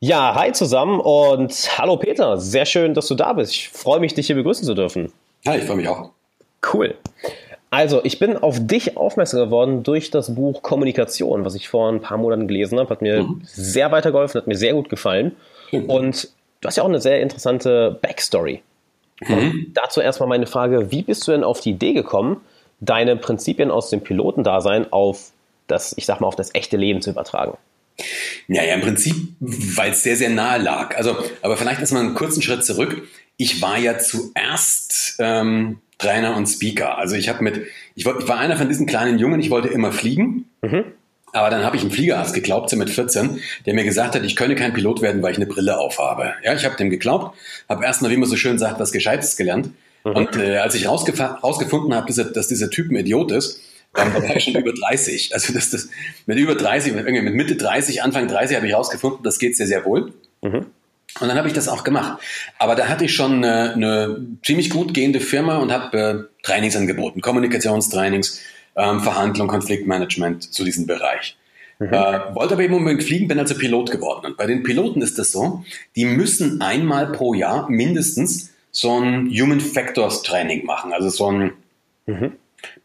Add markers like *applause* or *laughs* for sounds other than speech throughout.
Ja, hi zusammen und hallo Peter. Sehr schön, dass du da bist. Ich freue mich, dich hier begrüßen zu dürfen. Ja, ich freue mich auch. Cool. Also, ich bin auf dich aufmerksam geworden durch das Buch Kommunikation, was ich vor ein paar Monaten gelesen habe. Hat mir mhm. sehr weitergeholfen, hat mir sehr gut gefallen. Mhm. Und du hast ja auch eine sehr interessante Backstory. Mhm. Dazu erstmal meine Frage: Wie bist du denn auf die Idee gekommen, deine Prinzipien aus dem Pilotendasein auf das, ich sag mal, auf das echte Leben zu übertragen? Ja, ja, im Prinzip, weil es sehr, sehr nahe lag. Also, aber vielleicht erstmal einen kurzen Schritt zurück. Ich war ja zuerst ähm, Trainer und Speaker. Also ich habe mit, ich, wollt, ich war einer von diesen kleinen Jungen, ich wollte immer fliegen. Mhm. Aber dann habe ich einen Fliegerarzt geglaubt, so mit 14, der mir gesagt hat, ich könne kein Pilot werden, weil ich eine Brille aufhabe. Ja, ich habe dem geglaubt, habe erst mal, wie man so schön sagt, was Gescheites gelernt. Mhm. Und äh, als ich rausgefunden habe, dass, dass dieser Typ ein Idiot ist, dann war ich schon über 30. Also das, das, mit über 30, mit, mit Mitte 30, Anfang 30 habe ich rausgefunden, das geht sehr, sehr wohl. Mhm. Und dann habe ich das auch gemacht. Aber da hatte ich schon eine, eine ziemlich gut gehende Firma und habe äh, Trainings angeboten, Kommunikationstrainings, ähm, Verhandlung, Konfliktmanagement zu diesem Bereich. Mhm. Äh, wollte aber eben unbedingt fliegen, bin also Pilot geworden. Und bei den Piloten ist das so, die müssen einmal pro Jahr mindestens so ein Human Factors Training machen. Also so ein, mhm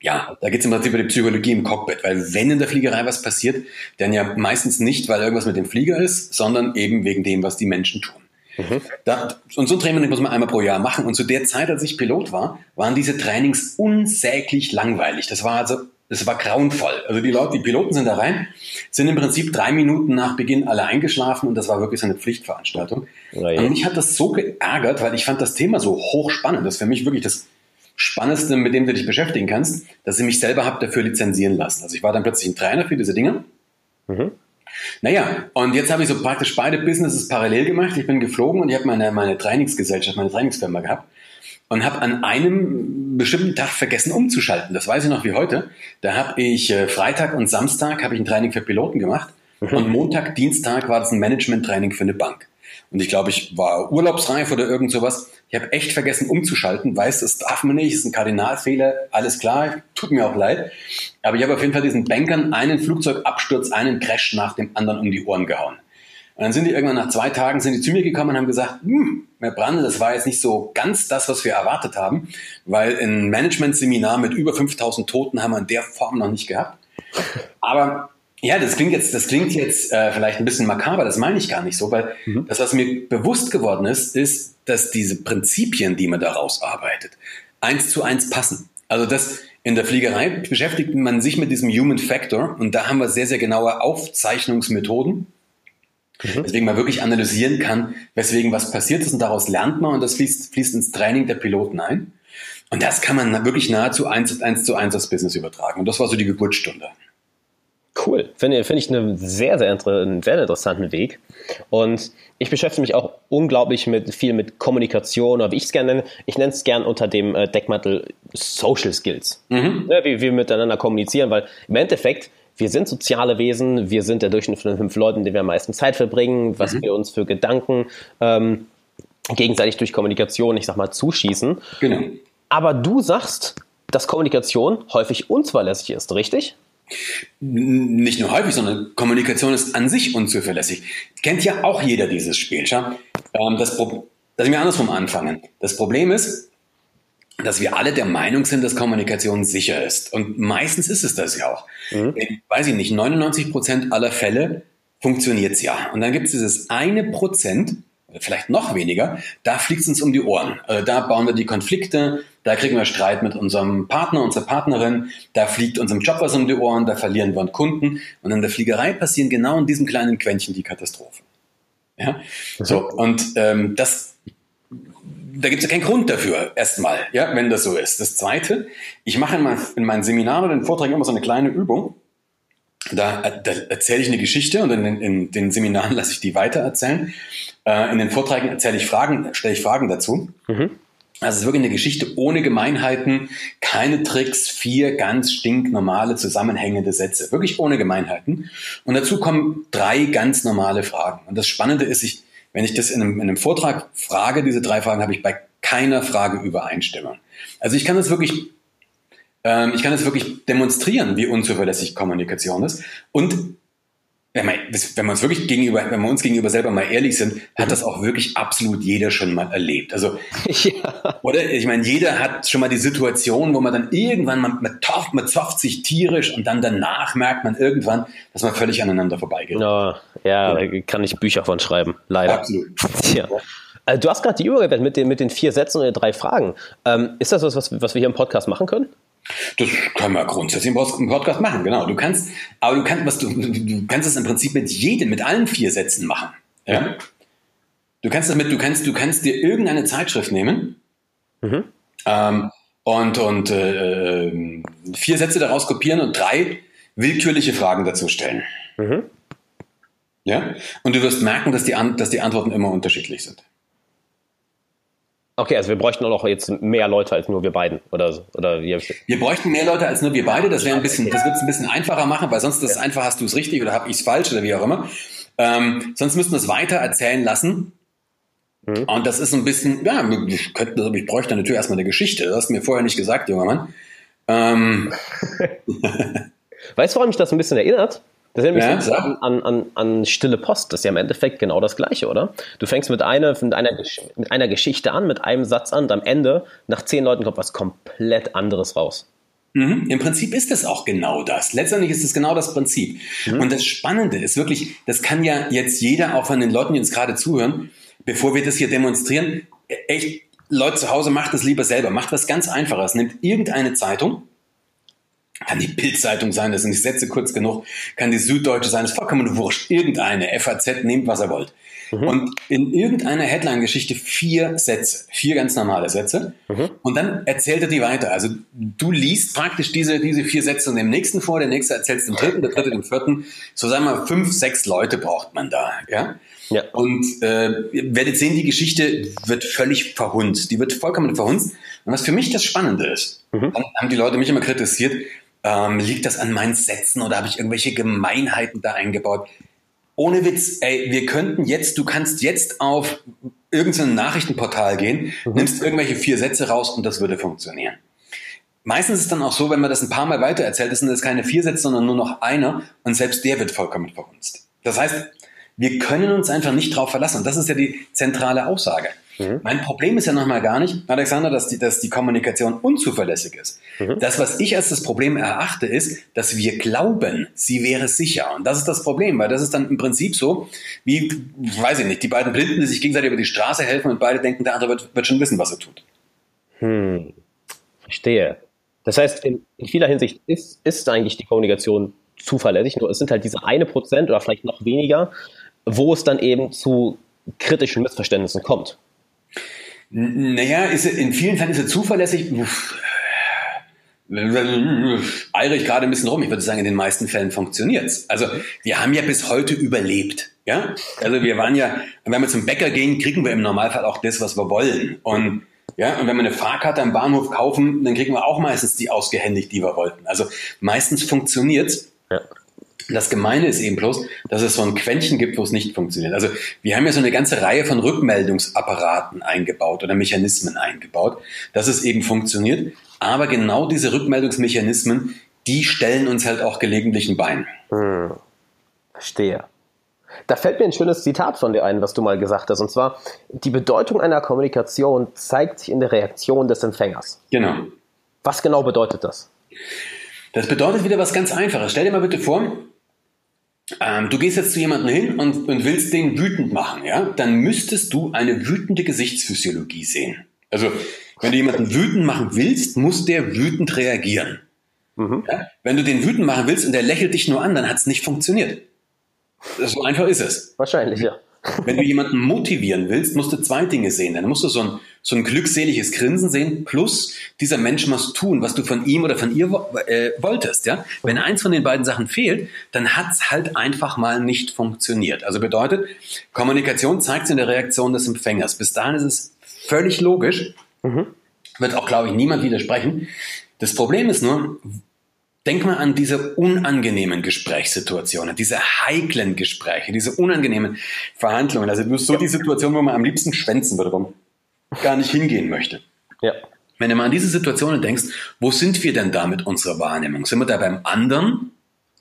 ja, da geht es im Prinzip über die Psychologie im Cockpit, weil wenn in der Fliegerei was passiert, dann ja meistens nicht, weil irgendwas mit dem Flieger ist, sondern eben wegen dem, was die Menschen tun. Mhm. Da, und so ein Training muss man einmal pro Jahr machen. Und zu der Zeit, als ich Pilot war, waren diese Trainings unsäglich langweilig. Das war also, das war grauenvoll. Also die Leute, die Piloten sind da rein, sind im Prinzip drei Minuten nach Beginn alle eingeschlafen und das war wirklich so eine Pflichtveranstaltung. Ja, ja. Und mich hat das so geärgert, weil ich fand das Thema so hochspannend. Das ist für mich wirklich das Spannendste, mit dem du dich beschäftigen kannst, dass ich mich selber habe dafür lizenzieren lassen. Also ich war dann plötzlich ein Trainer für diese Dinge. Mhm. Naja, und jetzt habe ich so praktisch beide Businesses parallel gemacht. Ich bin geflogen und ich habe meine, meine Trainingsgesellschaft, meine Trainingsfirma gehabt und habe an einem bestimmten Tag vergessen umzuschalten. Das weiß ich noch wie heute. Da habe ich äh, Freitag und Samstag habe ich ein Training für Piloten gemacht mhm. und Montag, Dienstag war das ein Management-Training für eine Bank. Und ich glaube, ich war urlaubsreif oder irgend sowas. Ich habe echt vergessen umzuschalten, weiß, das darf man nicht, ist ein Kardinalfehler, alles klar, tut mir auch leid. Aber ich habe auf jeden Fall diesen Bankern einen Flugzeugabsturz, einen Crash nach dem anderen um die Ohren gehauen. Und dann sind die irgendwann nach zwei Tagen sind die zu mir gekommen und haben gesagt, hm, Herr Brandl, das war jetzt nicht so ganz das, was wir erwartet haben, weil ein Management-Seminar mit über 5000 Toten haben wir in der Form noch nicht gehabt. Aber ja, das klingt jetzt, das klingt jetzt äh, vielleicht ein bisschen makaber, das meine ich gar nicht so, weil mhm. das, was mir bewusst geworden ist, ist, dass diese Prinzipien, die man daraus arbeitet, eins zu eins passen. Also das in der Fliegerei beschäftigt man sich mit diesem Human Factor und da haben wir sehr, sehr genaue Aufzeichnungsmethoden, mhm. weswegen man wirklich analysieren kann, weswegen was passiert ist und daraus lernt man und das fließt, fließt ins Training der Piloten ein. Und das kann man wirklich nahezu eins, eins zu eins aufs Business übertragen. Und das war so die Geburtsstunde. Cool. Finde find ich eine sehr, sehr einen sehr interessanten Weg. Und ich beschäftige mich auch unglaublich mit viel mit Kommunikation, oder wie ich es gerne nenne. Ich nenne es gern unter dem äh, Deckmantel Social Skills. Mhm. Ja, wie wir miteinander kommunizieren, weil im Endeffekt, wir sind soziale Wesen, wir sind der Durchschnitt von den fünf Leuten, die wir am meisten Zeit verbringen, was mhm. wir uns für Gedanken ähm, gegenseitig durch Kommunikation, ich sag mal, zuschießen. Genau. Aber du sagst, dass Kommunikation häufig unzuverlässig ist, richtig? Nicht nur häufig, sondern Kommunikation ist an sich unzuverlässig. Kennt ja auch jeder dieses Spiel. Schau? Ähm, das Pro Lass mich andersrum anfangen. Das Problem ist, dass wir alle der Meinung sind, dass Kommunikation sicher ist. Und meistens ist es das ja auch. Mhm. In, weiß ich nicht, 99 Prozent aller Fälle funktioniert es ja. Und dann gibt es dieses eine Prozent, vielleicht noch weniger, da fliegt es uns um die Ohren. Also da bauen wir die Konflikte, da kriegen wir Streit mit unserem Partner, unserer Partnerin, da fliegt unserem Job was um die Ohren, da verlieren wir einen Kunden. Und in der Fliegerei passieren genau in diesem kleinen Quäntchen die Katastrophen. Ja? Mhm. So, und ähm, das, da gibt es ja keinen Grund dafür, erstmal, ja, wenn das so ist. Das Zweite, ich mache in, mein, in meinen Seminaren oder in Vorträgen immer so eine kleine Übung. Da, da erzähle ich eine Geschichte und in, in, in den Seminaren *laughs* lasse ich die weitererzählen. Äh, in den Vorträgen erzähle ich Fragen, stelle ich Fragen dazu. Mhm. Also es ist wirklich eine Geschichte ohne Gemeinheiten, keine Tricks, vier ganz stinknormale zusammenhängende Sätze, wirklich ohne Gemeinheiten. Und dazu kommen drei ganz normale Fragen. Und das Spannende ist, ich, wenn ich das in einem, in einem Vortrag frage, diese drei Fragen, habe ich bei keiner Frage Übereinstimmung. Also ich kann das wirklich, ähm, ich kann das wirklich demonstrieren, wie unzuverlässig Kommunikation ist. Und wenn wir uns wirklich gegenüber, wenn wir uns gegenüber selber mal ehrlich sind, hat das auch wirklich absolut jeder schon mal erlebt. Also, *laughs* ja. oder? Ich meine, jeder hat schon mal die Situation, wo man dann irgendwann, man, man, tofft, man zofft sich tierisch und dann danach merkt man irgendwann, dass man völlig aneinander vorbeigeht. No, ja, ja, da kann ich Bücher von schreiben, leider. Absolut. *laughs* Ja. Also, du hast gerade die Übergabe mit den, mit den vier Sätzen und den drei Fragen. Ähm, ist das was, was wir hier im Podcast machen können? Das können wir grundsätzlich im Podcast machen, genau. Du kannst, aber du kannst, was du, du kannst es im Prinzip mit jedem, mit allen vier Sätzen machen. Ja? Du kannst damit, du kannst, du kannst dir irgendeine Zeitschrift nehmen mhm. ähm, und, und äh, vier Sätze daraus kopieren und drei willkürliche Fragen dazu stellen. Mhm. Ja? Und du wirst merken, dass die, dass die Antworten immer unterschiedlich sind. Okay, also wir bräuchten auch jetzt mehr Leute als nur wir beiden, oder, oder wie Wir bräuchten mehr Leute als nur wir beide. Das wäre ein bisschen, das wird es ein bisschen einfacher machen, weil sonst ist es einfach, hast du es richtig oder habe ich es falsch oder wie auch immer. Ähm, sonst müssten wir es weiter erzählen lassen. Mhm. Und das ist ein bisschen, ja, ich, könnte, ich bräuchte natürlich erstmal eine Geschichte. Das hast du mir vorher nicht gesagt, junger Mann. Ähm. *laughs* weißt du, woran mich das ein bisschen erinnert? Das erinnert mich ja, an, an, an, Stille Post. Das ist ja im Endeffekt genau das Gleiche, oder? Du fängst mit einer, mit, einer, mit einer Geschichte an, mit einem Satz an und am Ende, nach zehn Leuten, kommt was komplett anderes raus. Mhm. Im Prinzip ist es auch genau das. Letztendlich ist es genau das Prinzip. Mhm. Und das Spannende ist wirklich, das kann ja jetzt jeder, auch von den Leuten, die uns gerade zuhören, bevor wir das hier demonstrieren, echt, Leute zu Hause, macht das lieber selber. Macht was ganz Einfaches. Nimmt irgendeine Zeitung, kann die Bildzeitung sein, das sind die Sätze kurz genug, kann die Süddeutsche sein, ist vollkommen wurscht. Irgendeine, FAZ, nehmt was ihr wollt. Mhm. Und in irgendeiner Headline-Geschichte vier Sätze, vier ganz normale Sätze. Mhm. Und dann erzählt er die weiter. Also du liest praktisch diese, diese vier Sätze dem nächsten vor, der nächste erzählt dem dritten, der dritte dem vierten. So sagen wir fünf, sechs Leute braucht man da. Ja? Ja. Und äh, werdet sehen, die Geschichte wird völlig verhunzt. Die wird vollkommen verhunzt. Und was für mich das Spannende ist, mhm. haben die Leute mich immer kritisiert, ähm, liegt das an meinen Sätzen oder habe ich irgendwelche Gemeinheiten da eingebaut? Ohne Witz, ey, wir könnten jetzt, du kannst jetzt auf irgendein Nachrichtenportal gehen, mhm. nimmst irgendwelche vier Sätze raus und das würde funktionieren. Meistens ist es dann auch so, wenn man das ein paar Mal weiter erzählt, sind es keine vier Sätze, sondern nur noch einer und selbst der wird vollkommen verhunzt. Das heißt, wir können uns einfach nicht drauf verlassen. Und das ist ja die zentrale Aussage. Mhm. Mein Problem ist ja nochmal gar nicht, Alexander, dass die, dass die Kommunikation unzuverlässig ist. Mhm. Das, was ich als das Problem erachte, ist, dass wir glauben, sie wäre sicher. Und das ist das Problem, weil das ist dann im Prinzip so, wie, weiß ich nicht, die beiden Blinden, die sich gegenseitig über die Straße helfen und beide denken, der andere wird, wird schon wissen, was er tut. Hm. Verstehe. Das heißt, in, in vieler Hinsicht ist, ist eigentlich die Kommunikation zuverlässig, nur es sind halt diese eine Prozent oder vielleicht noch weniger, wo es dann eben zu kritischen Missverständnissen kommt. Naja, ist, in vielen Fällen ist er zuverlässig. Eire ich gerade ein bisschen rum. Ich würde sagen, in den meisten Fällen funktioniert es. Also wir haben ja bis heute überlebt. Ja, also wir waren ja, wenn wir zum Bäcker gehen, kriegen wir im Normalfall auch das, was wir wollen. Und ja, und wenn wir eine Fahrkarte am Bahnhof kaufen, dann kriegen wir auch meistens die ausgehändigt, die wir wollten. Also meistens funktioniert's. Ja. Das Gemeine ist eben bloß, dass es so ein Quäntchen gibt, wo es nicht funktioniert. Also wir haben ja so eine ganze Reihe von Rückmeldungsapparaten eingebaut oder Mechanismen eingebaut, dass es eben funktioniert. Aber genau diese Rückmeldungsmechanismen, die stellen uns halt auch gelegentlich ein Bein. Hm. Verstehe. Da fällt mir ein schönes Zitat von dir ein, was du mal gesagt hast. Und zwar, die Bedeutung einer Kommunikation zeigt sich in der Reaktion des Empfängers. Genau. Was genau bedeutet das? Das bedeutet wieder was ganz Einfaches. Stell dir mal bitte vor, ähm, du gehst jetzt zu jemandem hin und, und willst den wütend machen, ja? Dann müsstest du eine wütende Gesichtsphysiologie sehen. Also, wenn du jemanden wütend machen willst, muss der wütend reagieren. Mhm. Ja? Wenn du den wütend machen willst und der lächelt dich nur an, dann hat es nicht funktioniert. So einfach ist es. Wahrscheinlich, ja. Wenn du jemanden motivieren willst, musst du zwei Dinge sehen. Dann musst du so ein, so ein glückseliges Grinsen sehen, plus dieser Mensch muss tun, was du von ihm oder von ihr äh, wolltest. Ja? Wenn eins von den beiden Sachen fehlt, dann hat's halt einfach mal nicht funktioniert. Also bedeutet, Kommunikation zeigt sich in der Reaktion des Empfängers. Bis dahin ist es völlig logisch, mhm. wird auch, glaube ich, niemand widersprechen. Das Problem ist nur, Denk mal an diese unangenehmen Gesprächssituationen, diese heiklen Gespräche, diese unangenehmen Verhandlungen. Also nur so die Situation, wo man am liebsten schwänzen würde, wo man gar nicht hingehen möchte. Ja. Wenn du mal an diese Situationen denkst, wo sind wir denn da mit unserer Wahrnehmung? Sind wir da beim anderen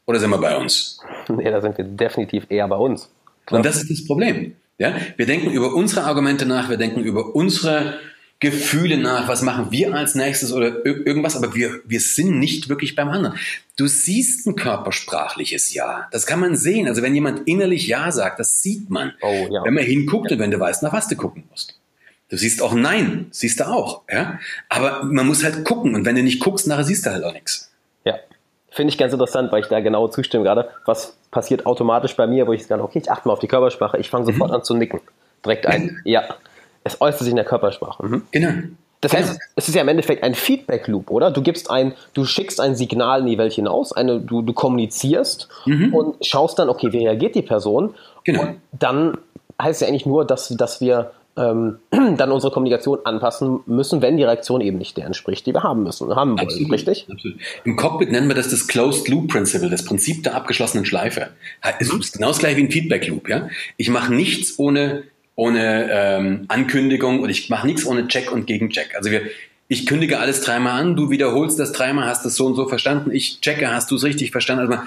oder sind wir bei uns? *laughs* Nee, da sind wir definitiv eher bei uns. Klar. Und das ist das Problem. Ja? Wir denken über unsere Argumente nach, wir denken über unsere Gefühle nach, was machen wir als nächstes oder irgendwas, aber wir, wir sind nicht wirklich beim anderen. Du siehst ein körpersprachliches Ja. Das kann man sehen. Also wenn jemand innerlich Ja sagt, das sieht man. Oh, ja. Wenn man hinguckt und wenn du weißt, nach was du gucken musst. Du siehst auch Nein, siehst du auch. Ja? Aber man muss halt gucken und wenn du nicht guckst, nachher siehst du halt auch nichts. Ja, finde ich ganz interessant, weil ich da genau zustimme gerade. Was passiert automatisch bei mir, wo ich sage, okay, ich achte mal auf die Körpersprache, ich fange sofort mhm. an zu nicken. Direkt ein, ja. Es äußert sich in der Körpersprache. Mhm. Genau. Das heißt, genau. es ist ja im Endeffekt ein Feedback-Loop, oder? Du gibst ein, du schickst ein Signal in die Welt hinaus, eine, du, du kommunizierst mhm. und schaust dann, okay, wie reagiert die Person? Genau. Und dann heißt ja eigentlich nur, dass, dass wir ähm, *clears throat* dann unsere Kommunikation anpassen müssen, wenn die Reaktion eben nicht der entspricht, die wir haben müssen, haben wollen, absolut, richtig? Absolut. Im Cockpit nennen wir das das Closed Loop Principle, das Prinzip der abgeschlossenen Schleife. Es ist genau das gleiche wie ein Feedback Loop. Ja? Ich mache nichts ohne ohne ähm, Ankündigung und ich mache nichts ohne Check und Gegencheck. Also wir, ich kündige alles dreimal an, du wiederholst das dreimal, hast das so und so verstanden, ich checke, hast du es richtig verstanden. Also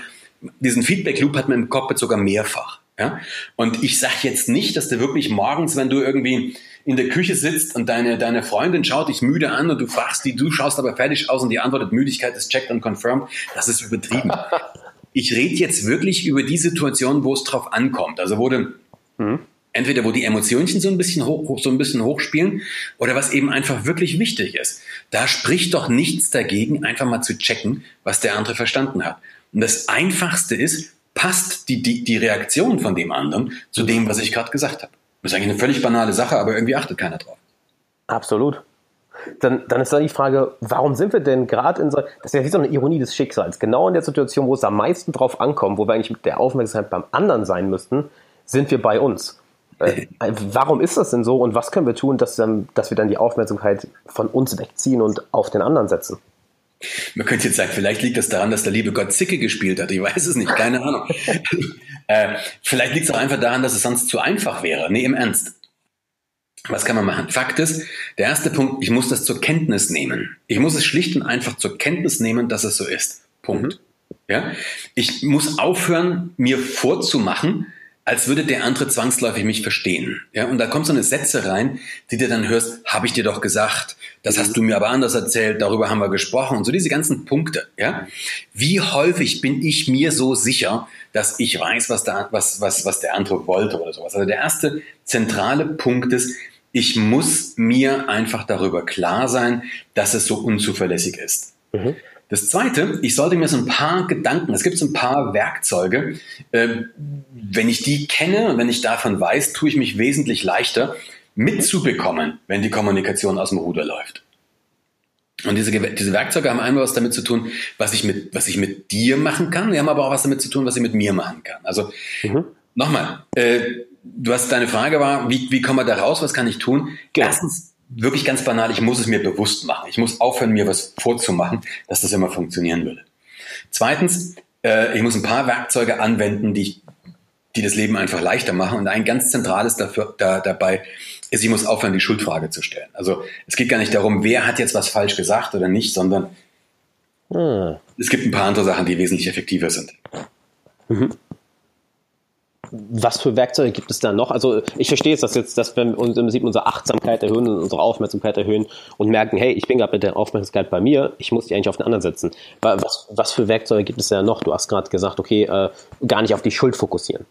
diesen Feedback Loop hat man im Cockpit sogar mehrfach. Ja? Und ich sage jetzt nicht, dass du wirklich morgens, wenn du irgendwie in der Küche sitzt und deine, deine Freundin schaut dich müde an und du fragst die, du schaust aber fertig aus und die antwortet, Müdigkeit ist checked und confirmed, das ist übertrieben. *laughs* ich rede jetzt wirklich über die Situation, wo es drauf ankommt. Also du mhm. Entweder wo die Emotionchen so ein bisschen hoch, so ein bisschen hochspielen oder was eben einfach wirklich wichtig ist. Da spricht doch nichts dagegen, einfach mal zu checken, was der andere verstanden hat. Und das Einfachste ist, passt die, die, die Reaktion von dem anderen zu dem, was ich gerade gesagt habe. Das ist eigentlich eine völlig banale Sache, aber irgendwie achtet keiner drauf. Absolut. Dann, dann ist da die Frage, warum sind wir denn gerade in so, das ist ja wie so eine Ironie des Schicksals, genau in der Situation, wo es am meisten drauf ankommt, wo wir eigentlich mit der Aufmerksamkeit beim anderen sein müssten, sind wir bei uns. Äh, warum ist das denn so und was können wir tun, dass, dass wir dann die Aufmerksamkeit von uns wegziehen und auf den anderen setzen? Man könnte jetzt sagen, vielleicht liegt das daran, dass der liebe Gott Zicke gespielt hat. Ich weiß es nicht, keine Ahnung. *laughs* äh, vielleicht liegt es auch einfach daran, dass es sonst zu einfach wäre. Nee, im Ernst. Was kann man machen? Fakt ist, der erste Punkt, ich muss das zur Kenntnis nehmen. Ich muss es schlicht und einfach zur Kenntnis nehmen, dass es so ist. Punkt. Mhm. Ja? Ich muss aufhören, mir vorzumachen, als würde der andere zwangsläufig mich verstehen. Ja, und da kommt so eine Sätze rein, die dir dann hörst, habe ich dir doch gesagt, das hast du mir aber anders erzählt, darüber haben wir gesprochen und so diese ganzen Punkte. Ja, wie häufig bin ich mir so sicher, dass ich weiß, was der, was, was, was der andere wollte oder sowas. Also der erste zentrale Punkt ist, ich muss mir einfach darüber klar sein, dass es so unzuverlässig ist. Mhm. Das Zweite, ich sollte mir so ein paar Gedanken, es gibt so ein paar Werkzeuge, äh, wenn ich die kenne und wenn ich davon weiß, tue ich mich wesentlich leichter mitzubekommen, wenn die Kommunikation aus dem Ruder läuft. Und diese, diese Werkzeuge haben einmal was damit zu tun, was ich mit, was ich mit dir machen kann. Die haben aber auch was damit zu tun, was ich mit mir machen kann. Also mhm. nochmal, äh, du hast deine Frage war, wie, wie kommen wir da raus? Was kann ich tun? Genau. Erstens wirklich ganz banal, ich muss es mir bewusst machen. Ich muss aufhören, mir was vorzumachen, dass das immer funktionieren würde. Zweitens, äh, ich muss ein paar Werkzeuge anwenden, die, ich, die das Leben einfach leichter machen. Und ein ganz zentrales dafür, da, dabei ist, ich muss aufhören, die Schuldfrage zu stellen. Also es geht gar nicht darum, wer hat jetzt was falsch gesagt oder nicht, sondern hm. es gibt ein paar andere Sachen, die wesentlich effektiver sind. Mhm was für Werkzeuge gibt es da noch? Also ich verstehe jetzt, dass jetzt, dass wir im Prinzip unsere Achtsamkeit erhöhen und unsere Aufmerksamkeit erhöhen und merken, hey, ich bin gerade mit der Aufmerksamkeit bei mir, ich muss die eigentlich auf den anderen setzen. Was, was für Werkzeuge gibt es da noch? Du hast gerade gesagt, okay, äh, gar nicht auf die Schuld fokussieren.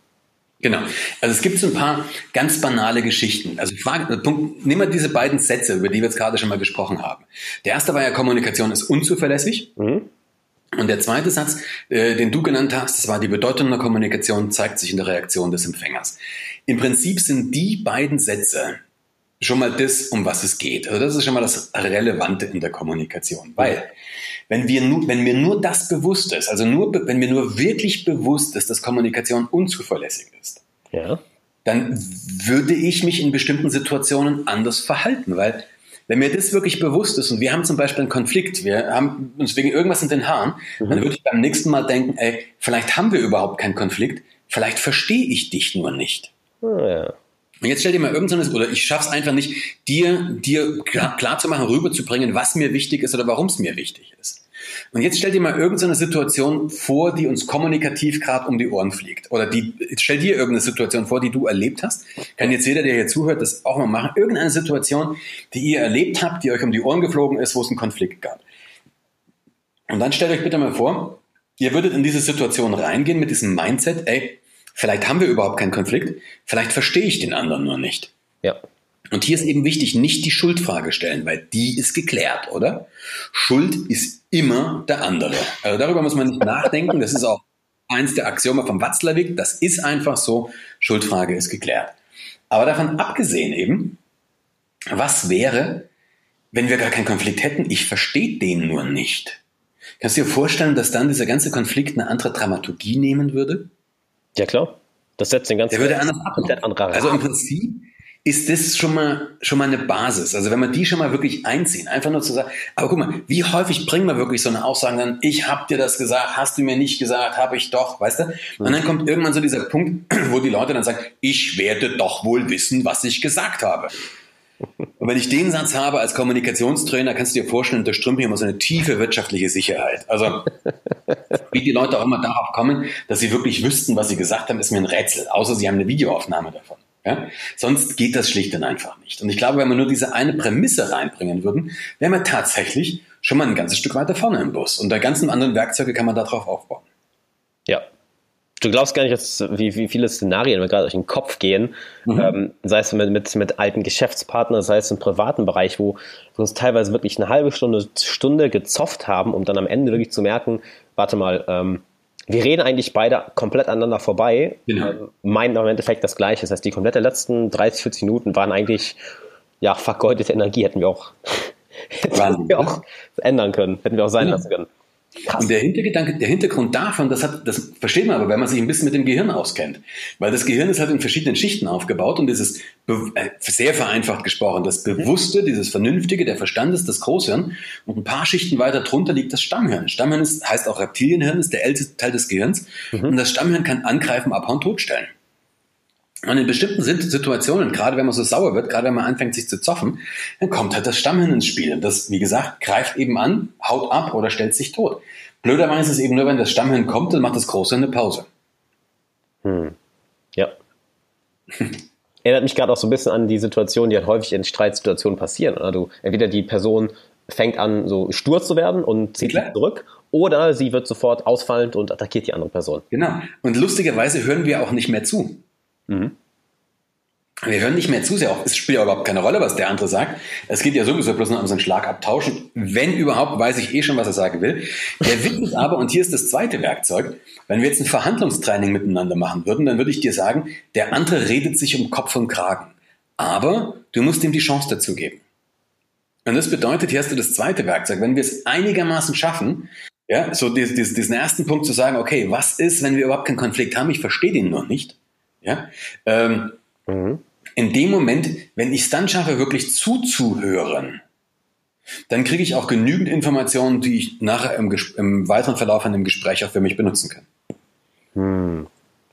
Genau. Also es gibt so ein paar ganz banale Geschichten. Also Frage, Punkt, nehmen wir diese beiden Sätze, über die wir jetzt gerade schon mal gesprochen haben. Der erste war ja, Kommunikation ist unzuverlässig. Mhm. Und der zweite Satz, äh, den du genannt hast, das war die Bedeutung der Kommunikation zeigt sich in der Reaktion des Empfängers. Im Prinzip sind die beiden Sätze schon mal das, um was es geht. Also das ist schon mal das Relevante in der Kommunikation. Weil, wenn wir nur, wenn mir nur das bewusst ist, also nur, wenn mir nur wirklich bewusst ist, dass Kommunikation unzuverlässig ist, ja. dann würde ich mich in bestimmten Situationen anders verhalten, weil wenn mir das wirklich bewusst ist und wir haben zum Beispiel einen Konflikt, wir haben uns wegen irgendwas in den Haaren, mhm. dann würde ich beim nächsten Mal denken, ey, vielleicht haben wir überhaupt keinen Konflikt, vielleicht verstehe ich dich nur nicht. Oh, ja. Und jetzt stell dir mal irgendeines, oder ich schaff's einfach nicht, dir, dir klar, klar zu machen, rüberzubringen, was mir wichtig ist oder warum es mir wichtig ist. Und jetzt stell dir mal irgendeine Situation vor, die uns kommunikativ gerade um die Ohren fliegt. Oder die, stell dir irgendeine Situation vor, die du erlebt hast. Kann jetzt jeder, der hier zuhört, das auch mal machen. Irgendeine Situation, die ihr erlebt habt, die euch um die Ohren geflogen ist, wo es einen Konflikt gab. Und dann stellt euch bitte mal vor, ihr würdet in diese Situation reingehen mit diesem Mindset, ey, vielleicht haben wir überhaupt keinen Konflikt, vielleicht verstehe ich den anderen nur nicht. Ja. Und hier ist eben wichtig, nicht die Schuldfrage stellen, weil die ist geklärt, oder? Schuld ist immer der andere. Also darüber muss man nicht nachdenken. Das ist auch eins der Axiome vom Watzlawick. Das ist einfach so. Schuldfrage ist geklärt. Aber davon abgesehen eben, was wäre, wenn wir gar keinen Konflikt hätten? Ich verstehe den nur nicht. Kannst du dir vorstellen, dass dann dieser ganze Konflikt eine andere Dramaturgie nehmen würde? Ja, klar. Das setzt den ganzen Der würde anders ab. Also im Prinzip ist das schon mal, schon mal eine Basis. Also wenn man die schon mal wirklich einziehen, einfach nur zu sagen, aber guck mal, wie häufig bringen wir wirklich so eine Aussage dann, ich hab dir das gesagt, hast du mir nicht gesagt, habe ich doch, weißt du? Und dann kommt irgendwann so dieser Punkt, *clears throat* wo die Leute dann sagen, ich werde doch wohl wissen, was ich gesagt habe. Und wenn ich den Satz habe als Kommunikationstrainer, kannst du dir vorstellen, da strömt mir immer so eine tiefe wirtschaftliche Sicherheit. Also, wie die Leute auch immer darauf kommen, dass sie wirklich wüssten, was sie gesagt haben, ist mir ein Rätsel, außer sie haben eine Videoaufnahme davon. Ja? Sonst geht das schlicht und einfach nicht. Und ich glaube, wenn wir nur diese eine Prämisse reinbringen würden, wären wir tatsächlich schon mal ein ganzes Stück weiter vorne im Bus. Und der ganzen anderen Werkzeuge kann man darauf aufbauen. Ja. Du glaubst gar nicht, dass, wie, wie viele Szenarien mir gerade durch den Kopf gehen, mhm. ähm, sei es mit, mit, mit alten Geschäftspartnern, sei es im privaten Bereich, wo wir uns teilweise wirklich eine halbe Stunde, Stunde gezofft haben, um dann am Ende wirklich zu merken, warte mal, ähm, wir reden eigentlich beide komplett aneinander vorbei, genau. ähm, meinen im Endeffekt das Gleiche. Das heißt, die komplette letzten 30, 40 Minuten waren eigentlich, ja, vergeudete Energie, hätten wir auch, *laughs* hätten wir auch ändern können, hätten wir auch sein ja. lassen können. Krass. Und der Hintergedanke, der Hintergrund davon, das hat, das versteht man aber, wenn man sich ein bisschen mit dem Gehirn auskennt. Weil das Gehirn ist halt in verschiedenen Schichten aufgebaut und dieses, äh, sehr vereinfacht gesprochen, das Bewusste, dieses Vernünftige, der Verstand ist das Großhirn und ein paar Schichten weiter drunter liegt das Stammhirn. Stammhirn ist, heißt auch Reptilienhirn, ist der älteste Teil des Gehirns mhm. und das Stammhirn kann angreifen, abhauen, totstellen. Und in bestimmten Situationen, gerade wenn man so sauer wird, gerade wenn man anfängt, sich zu zoffen, dann kommt halt das Stammhirn ins Spiel. Und das, wie gesagt, greift eben an, haut ab oder stellt sich tot. Blöderweise ist es eben nur, wenn das Stammhirn kommt, dann macht das Große eine Pause. Hm. Ja. *laughs* Erinnert mich gerade auch so ein bisschen an die Situation, die halt häufig in Streitsituationen passieren. Also entweder die Person fängt an, so stur zu werden und zieht sich zurück, oder sie wird sofort ausfallend und attackiert die andere Person. Genau. Und lustigerweise hören wir auch nicht mehr zu. Mhm. Wir hören nicht mehr zu sehr auf. Es spielt ja überhaupt keine Rolle, was der andere sagt. Es geht ja sowieso bloß noch um so einen Schlagabtausch. Wenn überhaupt, weiß ich eh schon, was er sagen will. Der Witz ist aber, und hier ist das zweite Werkzeug, wenn wir jetzt ein Verhandlungstraining miteinander machen würden, dann würde ich dir sagen, der andere redet sich um Kopf und Kragen. Aber du musst ihm die Chance dazu geben. Und das bedeutet, hier hast du das zweite Werkzeug. Wenn wir es einigermaßen schaffen, ja, so diesen ersten Punkt zu sagen, okay, was ist, wenn wir überhaupt keinen Konflikt haben? Ich verstehe den noch nicht. Ja? Ähm, mhm. In dem Moment, wenn ich es dann schaffe, wirklich zuzuhören, dann kriege ich auch genügend Informationen, die ich nachher im, im, weiteren Verlauf an dem Gespräch auch für mich benutzen kann. Hm.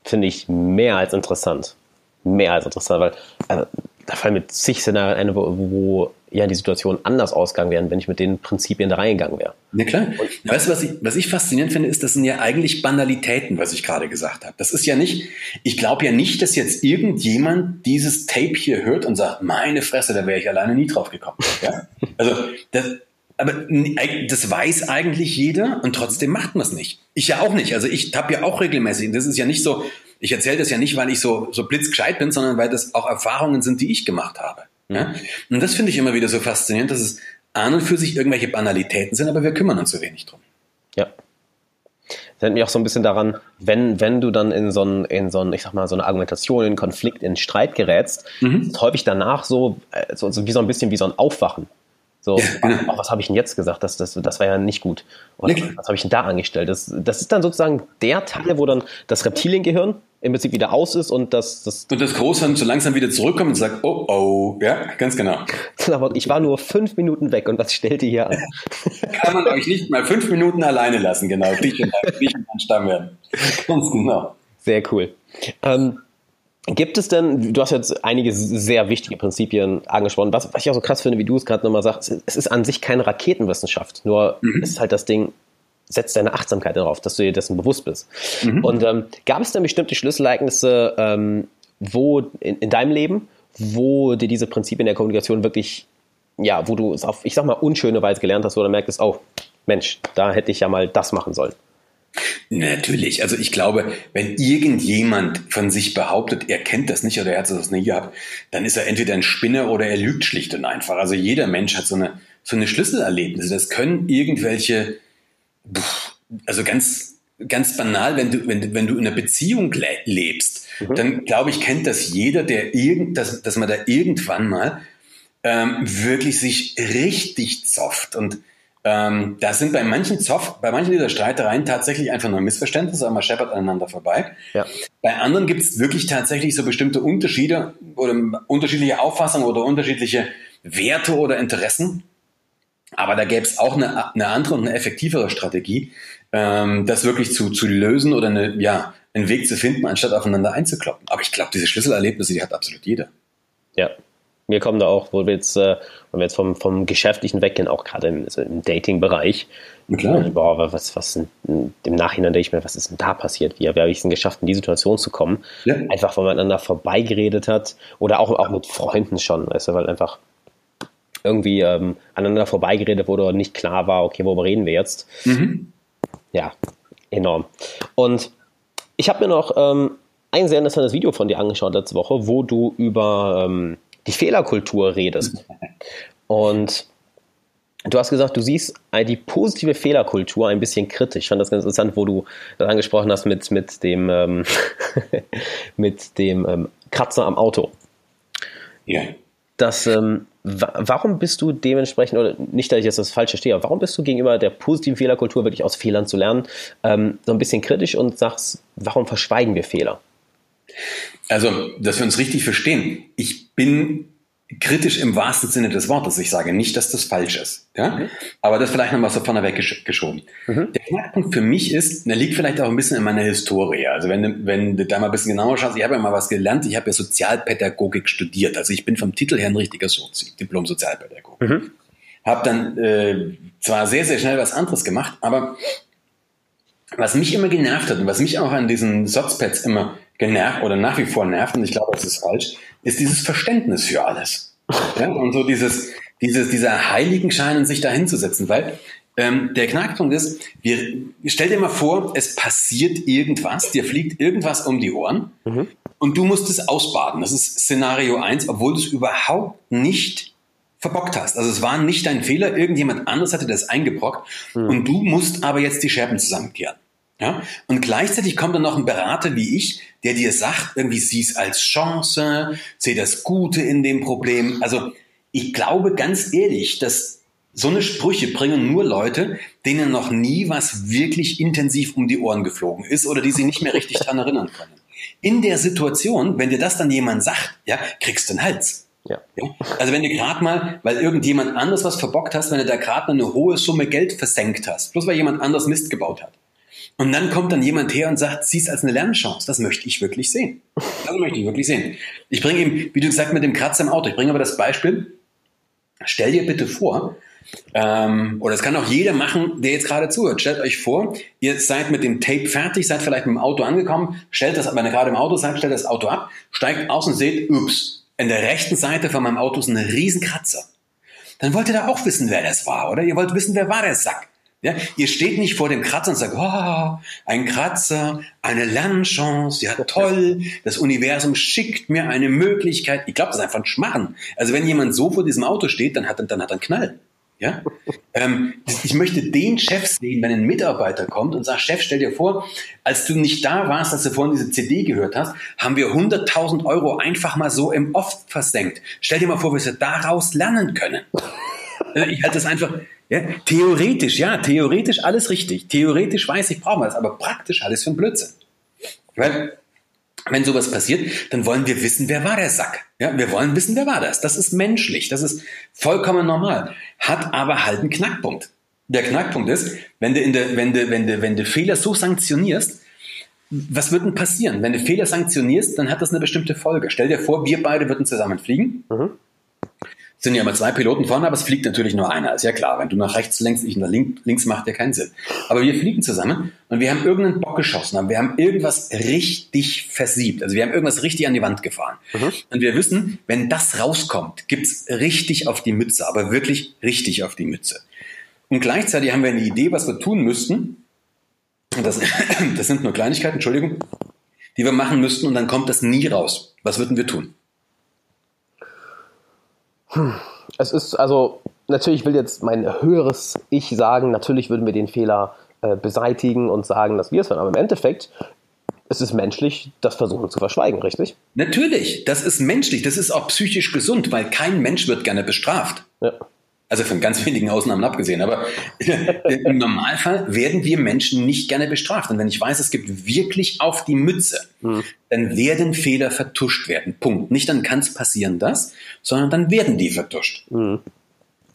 Finde ich mehr als interessant. Mehr als interessant, weil also, da fallen mir zig Szenarien ein, wo, wo ja die Situation anders ausgegangen wären, wenn ich mit den Prinzipien da reingegangen wäre. Ja klar. Und, weißt du, was ich, was ich faszinierend finde, ist, das sind ja eigentlich Banalitäten, was ich gerade gesagt habe. Das ist ja nicht, ich glaube ja nicht, dass jetzt irgendjemand dieses Tape hier hört und sagt, meine Fresse, da wäre ich alleine nie drauf gekommen. Ja? Also das, aber das weiß eigentlich jeder und trotzdem macht man es nicht. Ich ja auch nicht. Also ich habe ja auch regelmäßig, das ist ja nicht so, ich erzähle das ja nicht, weil ich so, so blitzgescheit bin, sondern weil das auch Erfahrungen sind, die ich gemacht habe. Ja? Und das finde ich immer wieder so faszinierend, dass es an und für sich irgendwelche Banalitäten sind, aber wir kümmern uns so wenig drum. Ja. Das erinnert mich auch so ein bisschen daran, wenn, wenn du dann in so ein, in so ein, ich sag mal, so eine Argumentation, in Konflikt, in Streit gerätst, mhm. ist häufig danach so, äh, so, so wie so ein bisschen wie so ein Aufwachen. So, ja, genau. was habe ich denn jetzt gesagt? Das, das, das war ja nicht gut. Oder nee. was habe ich denn da angestellt? Das, das ist dann sozusagen der Teil, wo dann das Reptiliengehirn im Prinzip wieder aus ist und das, das und das Großhirn so langsam wieder zurückkommt und sagt, oh oh, ja, ganz genau. *laughs* Aber ich war nur fünf Minuten weg und was stellte hier an? *laughs* Kann man euch nicht mal fünf Minuten alleine lassen, genau. Dich und dein Stamm werden. Ganz genau. Sehr cool. Ähm, Gibt es denn, du hast jetzt einige sehr wichtige Prinzipien angesprochen, was, was ich auch so krass finde, wie du es gerade nochmal sagst, es ist an sich keine Raketenwissenschaft, nur mhm. ist halt das Ding, setzt deine Achtsamkeit darauf, dass du dir dessen bewusst bist. Mhm. Und ähm, gab es dann bestimmte Schlüsselereignisse, ähm, wo in, in, deinem Leben, wo dir diese Prinzipien der Kommunikation wirklich, ja, wo du es auf, ich sag mal, unschöne Weise gelernt hast, wo du merkst, oh, Mensch, da hätte ich ja mal das machen sollen. Natürlich. Also ich glaube, wenn irgendjemand von sich behauptet, er kennt das nicht oder er hat das nie gehabt, dann ist er entweder ein Spinner oder er lügt schlicht und einfach. Also jeder Mensch hat so eine, so eine Schlüsselerlebnisse. Das können irgendwelche, also ganz, ganz banal, wenn du, wenn, wenn du in einer Beziehung lebst, mhm. dann glaube ich, kennt das jeder, der irgend, dass, dass man da irgendwann mal ähm, wirklich sich richtig zofft und ähm, da sind bei manchen Zoff, bei manchen dieser Streitereien tatsächlich einfach nur Missverständnisse, aber man scheppert aneinander vorbei. Ja. Bei anderen gibt es wirklich tatsächlich so bestimmte Unterschiede oder unterschiedliche Auffassungen oder unterschiedliche Werte oder Interessen. Aber da gäbe es auch eine, eine, andere und eine effektivere Strategie, ähm, das wirklich zu, zu lösen oder eine, ja, einen Weg zu finden, anstatt aufeinander einzukloppen. Aber ich glaube, diese Schlüsselerlebnisse, die hat absolut jeder. Ja, mir kommen da auch, wo wir jetzt, äh, wenn wir jetzt vom, vom Geschäftlichen weggehen, auch gerade im, also im Dating-Bereich, Klar. Äh, boah, was, was im Nachhinein denke ich mir, was ist denn da passiert? Wie, wie habe ich es denn geschafft, in die Situation zu kommen? Ja. Einfach, weil man aneinander vorbeigeredet hat oder auch, auch mit Freunden schon, weißt du, weil einfach irgendwie ähm, aneinander vorbeigeredet wurde und nicht klar war, okay, worüber reden wir jetzt? Mhm. Ja, enorm. Und ich habe mir noch ähm, ein sehr interessantes Video von dir angeschaut letzte Woche, wo du über ähm, die Fehlerkultur redest. Und du hast gesagt, du siehst die positive Fehlerkultur ein bisschen kritisch. Ich fand das ganz interessant, wo du das angesprochen hast mit, mit dem, ähm, *laughs* mit dem ähm, Kratzer am Auto. Ja. Das, ähm, warum bist du dementsprechend, oder nicht, dass ich jetzt das Falsche stehe, aber warum bist du gegenüber der positiven Fehlerkultur, wirklich aus Fehlern zu lernen, ähm, so ein bisschen kritisch und sagst, warum verschweigen wir Fehler? Also, dass wir uns richtig verstehen. Ich bin kritisch im wahrsten Sinne des Wortes. Ich sage nicht, dass das falsch ist. Ja? Mhm. Aber das vielleicht nochmal so vorne weggeschoben. Mhm. Der Knackpunkt für mich ist, der liegt vielleicht auch ein bisschen in meiner Historie. Also wenn, du, wenn du da mal ein bisschen genauer schaust, ich habe ja mal was gelernt, ich habe ja Sozialpädagogik studiert. Also ich bin vom Titel her ein richtiger Sozi, Diplom-Sozialpädagoge. Mhm. Habe dann äh, zwar sehr, sehr schnell was anderes gemacht, aber was mich immer genervt hat und was mich auch an diesen Sozpads immer genervt oder nach wie vor nervt, und ich glaube, das ist falsch, ist dieses Verständnis für alles. Ja? Und so dieses, dieses, dieser Heiligenschein in sich dahinzusetzen, weil ähm, der Knackpunkt ist, wir, stell dir mal vor, es passiert irgendwas, dir fliegt irgendwas um die Ohren mhm. und du musst es ausbaden. Das ist Szenario 1, obwohl du es überhaupt nicht verbockt hast. Also es war nicht dein Fehler, irgendjemand anderes hatte das eingebrockt mhm. und du musst aber jetzt die Scherben zusammenkehren. Ja? Und gleichzeitig kommt dann noch ein Berater wie ich, der dir sagt, irgendwie sieh es als Chance, seh das Gute in dem Problem. Also ich glaube ganz ehrlich, dass so eine Sprüche bringen nur Leute, denen noch nie was wirklich intensiv um die Ohren geflogen ist oder die sich nicht mehr richtig dran erinnern können. In der Situation, wenn dir das dann jemand sagt, ja, kriegst du einen Hals. Ja. ja. Also wenn du gerade mal, weil irgendjemand anders was verbockt hast, wenn du da gerade mal eine hohe Summe Geld versenkt hast, bloß weil jemand anders Mist gebaut hat. Und dann kommt dann jemand her und sagt, sieh es als eine Lernchance. Das möchte ich wirklich sehen. Das möchte ich wirklich sehen. Ich bringe ihm, wie du gesagt mit dem Kratzer im Auto, ich bringe aber das Beispiel, stell dir bitte vor, ähm, oder es kann auch jeder machen, der jetzt gerade zuhört. Stellt euch vor, ihr seid mit dem Tape fertig, seid vielleicht mit dem Auto angekommen, stellt das, wenn ihr gerade im Auto seid, stellt das Auto ab, steigt aus und seht, ups, in der rechten Seite von meinem Auto ist ein Riesenkratzer. Dann wollt ihr da auch wissen, wer das war, oder? Ihr wollt wissen, wer war der Sack. Ja, ihr steht nicht vor dem Kratzer und sagt, oh, ein Kratzer, eine Lernchance, ja toll, das Universum schickt mir eine Möglichkeit. Ich glaube, das ist einfach ein Schmarren. Also wenn jemand so vor diesem Auto steht, dann hat, dann hat er einen Knall. Ja? ähm, ich möchte den Chef sehen, wenn ein Mitarbeiter kommt und sagt, Chef, stell dir vor, als du nicht da warst, als du vorhin diese CD gehört hast, haben wir 100.000 Euro einfach mal so im Off versenkt. Stell dir mal vor, was wir daraus lernen können. Also *laughs* ich halte das einfach, ja, theoretisch, ja, theoretisch alles richtig. Theoretisch weiß ich, brauchen wir das, aber praktisch alles für ein Blödsinn. Weil, wenn sowas passiert, dann wollen wir wissen, wer war der Sack. Ja, wir wollen wissen, wer war das. Das ist menschlich, das ist vollkommen normal. Hat aber halt einen Knackpunkt. Der Knackpunkt ist, wenn du, in der, wenn du, wenn du, wenn du Fehler so sanktionierst, was wird denn passieren? Wenn du Fehler sanktionierst, dann hat das eine bestimmte Folge. Stell dir vor, wir beide würden zusammen fliegen. Mhm sind ja immer zwei Piloten vorne, aber es fliegt natürlich nur einer. Ist ja klar. Wenn du nach rechts lenkst, ich nach links, links macht ja keinen Sinn. Aber wir fliegen zusammen und wir haben irgendeinen Bock geschossen, wir haben irgendwas richtig versiebt. Also wir haben irgendwas richtig an die Wand gefahren. Mhm. Und wir wissen, wenn das rauskommt, gibt's richtig auf die Mütze, aber wirklich richtig auf die Mütze. Und gleichzeitig haben wir eine Idee, was wir tun müssten. Und das, *clears throat* das sind nur Kleinigkeiten, Entschuldigung, die wir machen müssten und dann kommt das nie raus. Was würden wir tun? Es ist also, natürlich will jetzt mein höheres Ich sagen, natürlich würden wir den Fehler äh, beseitigen und sagen, dass wir es waren. Aber im Endeffekt es ist menschlich, das versuchen zu verschweigen, richtig? Natürlich, das ist menschlich, das ist auch psychisch gesund, weil kein Mensch wird gerne bestraft. Ja. Also von ganz wenigen Ausnahmen abgesehen. Aber *laughs* im Normalfall werden wir Menschen nicht gerne bestraft. Und wenn ich weiß, es gibt wirklich auf die Mütze, mhm. dann werden Fehler vertuscht werden. Punkt. Nicht dann kann es passieren das, sondern dann werden die vertuscht. Mhm.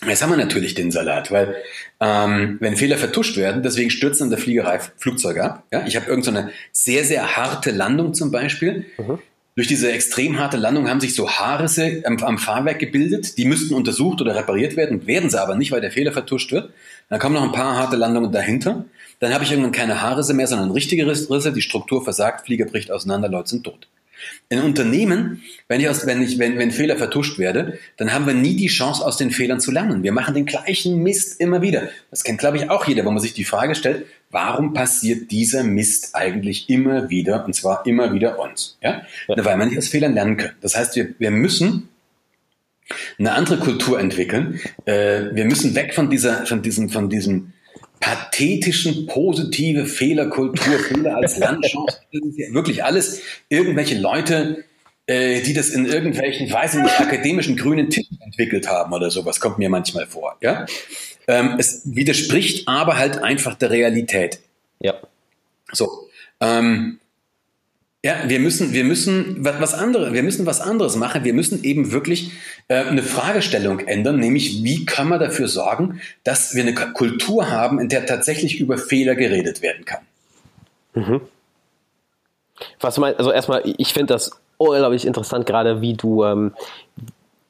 Jetzt haben wir natürlich den Salat, weil ähm, wenn Fehler vertuscht werden, deswegen stürzen in der Fliegerei Flugzeuge ab. Ja? Ich habe irgendeine so sehr, sehr harte Landung zum Beispiel. Mhm. Durch diese extrem harte Landung haben sich so Haarrisse am, am, Fahrwerk gebildet. Die müssten untersucht oder repariert werden, werden sie aber nicht, weil der Fehler vertuscht wird. Dann kommen noch ein paar harte Landungen dahinter. Dann habe ich irgendwann keine Haarrisse mehr, sondern richtige Risse. Die Struktur versagt, Flieger bricht auseinander, Leute sind tot. In Unternehmen, wenn ich aus, wenn ich, wenn, wenn Fehler vertuscht werde, dann haben wir nie die Chance, aus den Fehlern zu lernen. Wir machen den gleichen Mist immer wieder. Das kennt, glaube ich, auch jeder, wo man sich die Frage stellt, warum passiert dieser Mist eigentlich immer wieder, und zwar immer wieder uns? Ja? ja. Weil man nicht aus Fehlern lernen kann. Das heißt, wir, wir müssen eine andere Kultur entwickeln. Äh, wir müssen weg von dieser, von diesem, von diesem, pathetischen, positive Fehlerkultur, Fehler als *laughs* Landchance. wirklich alles irgendwelche Leute, äh, die das in irgendwelchen, weiß ich nicht, akademischen grünen Titeln entwickelt haben oder sowas, kommt mir manchmal vor. Ja? Ähm, es widerspricht aber halt einfach der Realität. Ja. So. Ähm, ja, wir müssen, wir müssen was anderes, wir müssen was anderes machen. Wir müssen eben wirklich äh, eine Fragestellung ändern, nämlich wie kann man dafür sorgen, dass wir eine Kultur haben, in der tatsächlich über Fehler geredet werden kann. Mhm. Was du meinst, also erstmal, ich finde das unglaublich interessant, gerade wie du, ähm,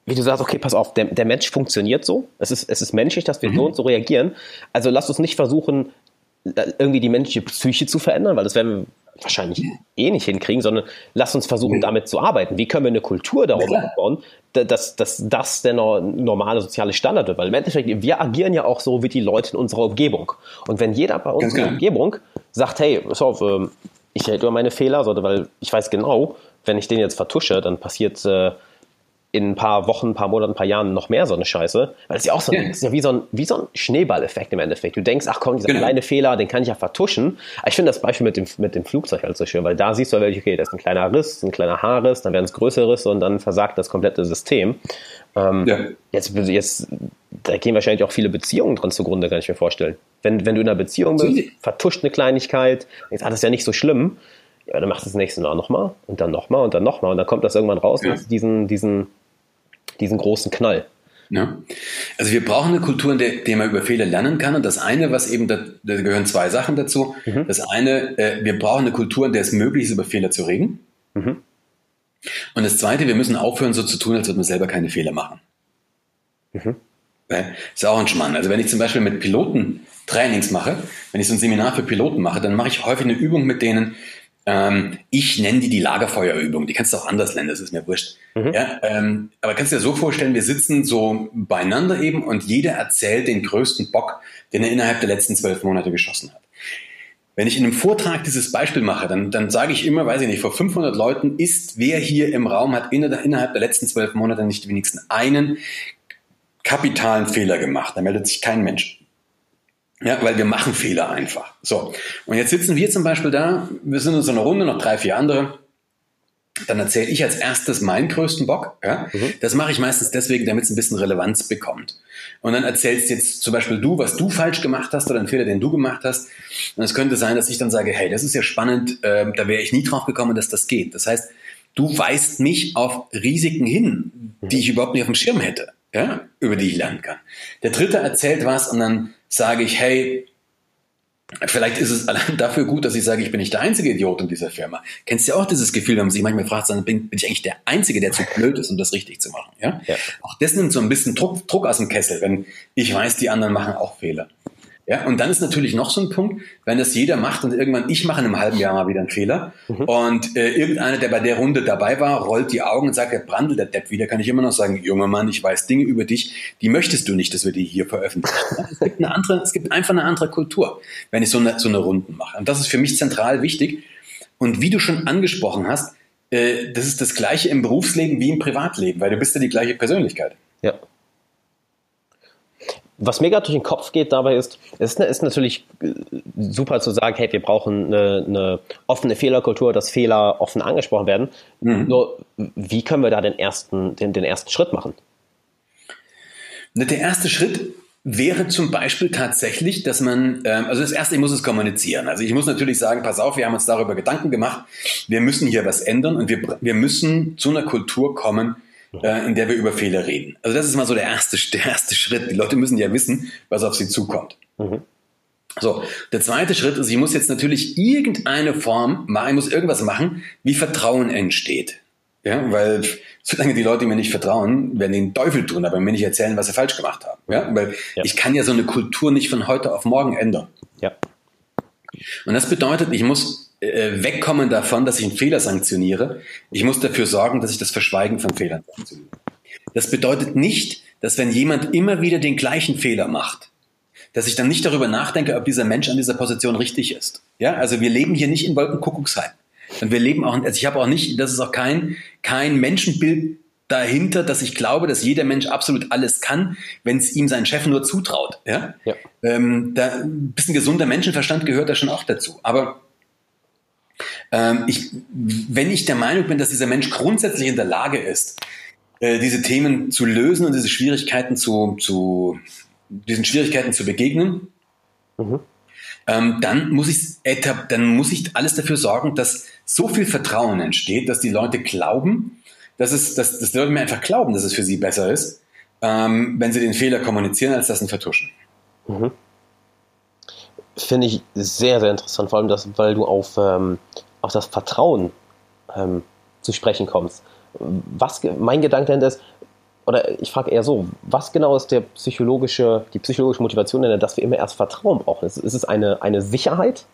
wie du sagst, okay, pass auf, der, der Mensch funktioniert so. Es ist, es ist menschlich, dass wir mhm. so und so reagieren. Also lass uns nicht versuchen, irgendwie die menschliche Psyche zu verändern, weil das werden wir wahrscheinlich eh nicht hinkriegen, sondern lass uns versuchen, damit zu arbeiten. Wie können wir eine Kultur darum ja, aufbauen, dass, dass das der normale soziale Standard wird? Weil im Endeffekt, wir agieren ja auch so wie die Leute in unserer Umgebung. Und wenn jeder bei uns in der Umgebung sagt, hey, pass auf, ähm, ich rede über meine Fehler, weil ich weiß genau, wenn ich den jetzt vertusche, dann passiert äh, in ein paar Wochen, ein paar Monaten, ein paar Jahren noch mehr so eine Scheiße. Weil es ja auch so, ja. ist ja wie so ein, wie so ein Schneeballeffekt im Endeffekt. Du denkst, ach komm, dieser genau. kleine Fehler, den kann ich ja vertuschen. Aber ich finde das Beispiel mit dem, mit dem Flugzeug halt so schön, weil da siehst du wirklich, okay, das ist ein kleiner Riss, ein kleiner Haarriss, dann werden es größere Risse und dann versagt das komplette System. Ähm, ja. jetzt, jetzt, da gehen wahrscheinlich auch viele Beziehungen dran zugrunde, kann ich mir vorstellen. Wenn, wenn du in einer Beziehung bist, vertuscht eine Kleinigkeit, denkst, ah, das ist ja nicht so schlimm. Ja, dann machst du das nächste Mal nochmal und dann nochmal und dann nochmal und dann kommt das irgendwann raus, ja. diesen, diesen diesen großen Knall. Ja. Also wir brauchen eine Kultur, in der, der man über Fehler lernen kann. Und das eine, was eben, da, da gehören zwei Sachen dazu. Mhm. Das eine, äh, wir brauchen eine Kultur, in der es möglich ist, über Fehler zu reden. Mhm. Und das zweite, wir müssen aufhören, so zu tun, als würde man selber keine Fehler machen. Mhm. Das ist auch ein Schmarrn. Also wenn ich zum Beispiel mit Piloten Trainings mache, wenn ich so ein Seminar für Piloten mache, dann mache ich häufig eine Übung mit denen, ähm, ich nenne die die Lagerfeuerübung. Die kannst du auch anders nennen, das ist mir wurscht. Mhm. Ja, ähm, aber kannst du dir so vorstellen, wir sitzen so beieinander eben und jeder erzählt den größten Bock, den er innerhalb der letzten zwölf Monate geschossen hat. Wenn ich in einem Vortrag dieses Beispiel mache, dann, dann sage ich immer, weiß ich nicht, vor 500 Leuten ist, wer hier im Raum hat innerhalb der letzten zwölf Monate nicht wenigstens einen kapitalen Fehler gemacht. Da meldet sich kein Mensch. Ja, weil wir machen Fehler einfach. So. Und jetzt sitzen wir zum Beispiel da, wir sind in so einer Runde, noch drei, vier andere. Dann erzähle ich als erstes meinen größten Bock. Ja? Mhm. Das mache ich meistens deswegen, damit es ein bisschen Relevanz bekommt. Und dann erzählst jetzt zum Beispiel du, was du falsch gemacht hast oder einen Fehler, den du gemacht hast. Und es könnte sein, dass ich dann sage, hey, das ist ja spannend, äh, da wäre ich nie drauf gekommen, dass das geht. Das heißt, du weist mich auf Risiken hin, die ich überhaupt nicht auf dem Schirm hätte, ja? über die ich lernen kann. Der dritte erzählt was und dann sage ich, hey, Vielleicht ist es *laughs* allein dafür gut, dass ich sage, ich bin nicht der einzige Idiot in dieser Firma. Kennst du ja auch dieses Gefühl, wenn man sich manchmal fragt, dann bin, bin ich eigentlich der Einzige, der zu *laughs* blöd ist, um das richtig zu machen. Ja? ja. Auch das nimmt so ein bisschen Druck, Druck aus dem Kessel, wenn ich weiß, die anderen machen auch Fehler. Ja, und dann ist natürlich noch so ein Punkt, wenn das jeder macht und irgendwann ich mache in einem halben Jahr mal wieder einen Fehler mhm. und äh, irgendeiner, der bei der Runde dabei war, rollt die Augen und sagt, der Brandel, der Depp wieder, kann ich immer noch sagen, junger Mann, ich weiß Dinge über dich, die möchtest du nicht, dass wir die hier veröffentlichen. es, gibt eine andere, es gibt einfach eine andere Kultur, wenn ich so eine, so eine Runden mache. Und das ist für mich zentral wichtig. Und wie du schon angesprochen hast, äh, das ist das Gleiche im Berufsleben wie im Privatleben, weil du bist ja die gleiche Persönlichkeit. Ja was mir gerade durch den Kopf geht dabei ist, es ist, ist, natürlich äh, super zu sagen, hey, wir brauchen eine, eine offene Fehlerkultur, dass Fehler offen angesprochen werden. Mhm. Nur, wie können wir da den ersten, den, den ersten Schritt machen? Der erste Schritt wäre zum Beispiel tatsächlich, dass man, ähm, also das erste, ich muss es kommunizieren. Also ich muss natürlich sagen, pass auf, wir haben uns darüber Gedanken gemacht, wir müssen hier was ändern und wir, wir müssen zu einer Kultur kommen, äh, in der wir über Fehler reden. Also das ist mal so der erste, der erste Schritt. Die Leute müssen ja wissen, was auf sie zukommt. Mhm. So, der zweite Schritt ist, ich muss jetzt natürlich irgendeine Form machen, ich muss irgendwas machen, wie Vertrauen entsteht. Ja, weil solange die Leute mir nicht vertrauen, werden den Teufel tun, aber mir nicht erzählen, was sie falsch gemacht haben. Ja, weil ja. ich kann ja so eine Kultur nicht von heute auf morgen ändern. Ja. Und das bedeutet, ich muss äh, wegkommen davon, dass ich einen Fehler sanktioniere. Ich muss dafür sorgen, dass ich das Verschweigen von Fehlern sanktioniere. Das bedeutet nicht, dass wenn jemand immer wieder den gleichen Fehler macht, dass ich dann nicht darüber nachdenke, ob dieser Mensch an dieser Position richtig ist. Ja, also wir leben hier nicht in Wolkenkuckucksheim. Und wir leben auch, also ich habe auch nicht, das ist auch kein, kein Menschenbild dahinter, dass ich glaube, dass jeder Mensch absolut alles kann, wenn es ihm sein Chef nur zutraut. Ja? ja. Ähm, da, ein bisschen gesunder Menschenverstand gehört da schon auch dazu. Aber ähm, ich, wenn ich der Meinung bin, dass dieser Mensch grundsätzlich in der Lage ist, äh, diese Themen zu lösen und diese Schwierigkeiten zu, zu diesen Schwierigkeiten zu begegnen, mhm. ähm, dann muss ich dann muss ich alles dafür sorgen, dass so viel Vertrauen entsteht, dass die Leute glauben, dass es, dass, dass die Leute mir einfach glauben, dass es für sie besser ist, ähm, wenn sie den Fehler kommunizieren, als das ein Vertuschen. Mhm finde ich sehr, sehr interessant, vor allem, das, weil du auf, ähm, auf das Vertrauen ähm, zu sprechen kommst. Was mein Gedanke dahinter ist, oder ich frage eher so, was genau ist der psychologische, die psychologische Motivation dahinter, dass wir immer erst Vertrauen brauchen? Ist, ist es eine, eine Sicherheit?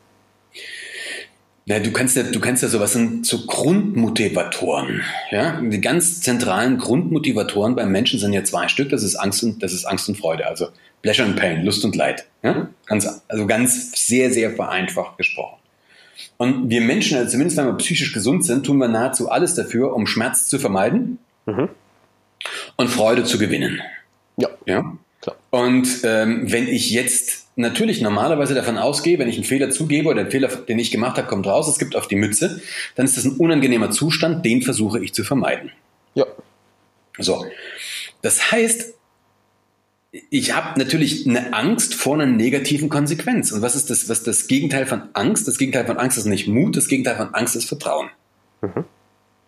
Ja, du kannst ja, du kannst ja sowas sind so Grundmotivatoren. Ja, die ganz zentralen Grundmotivatoren beim Menschen sind ja zwei Stück. Das ist Angst und das ist Angst und Freude. Also Pleasure and Pain, Lust und Leid. Ja? Ganz, also ganz sehr, sehr vereinfacht gesprochen. Und wir Menschen, also zumindest wenn wir psychisch gesund sind, tun wir nahezu alles dafür, um Schmerz zu vermeiden mhm. und Freude zu gewinnen. Ja. ja? Klar. Und ähm, wenn ich jetzt natürlich normalerweise davon ausgehe, wenn ich einen Fehler zugebe oder den Fehler, den ich gemacht habe, kommt raus, es gibt auf die Mütze, dann ist das ein unangenehmer Zustand, den versuche ich zu vermeiden. Ja. So. Das heißt, ich habe natürlich eine Angst vor einer negativen Konsequenz. Und was ist das, was das Gegenteil von Angst? Das Gegenteil von Angst ist nicht Mut, das Gegenteil von Angst ist Vertrauen. Mhm.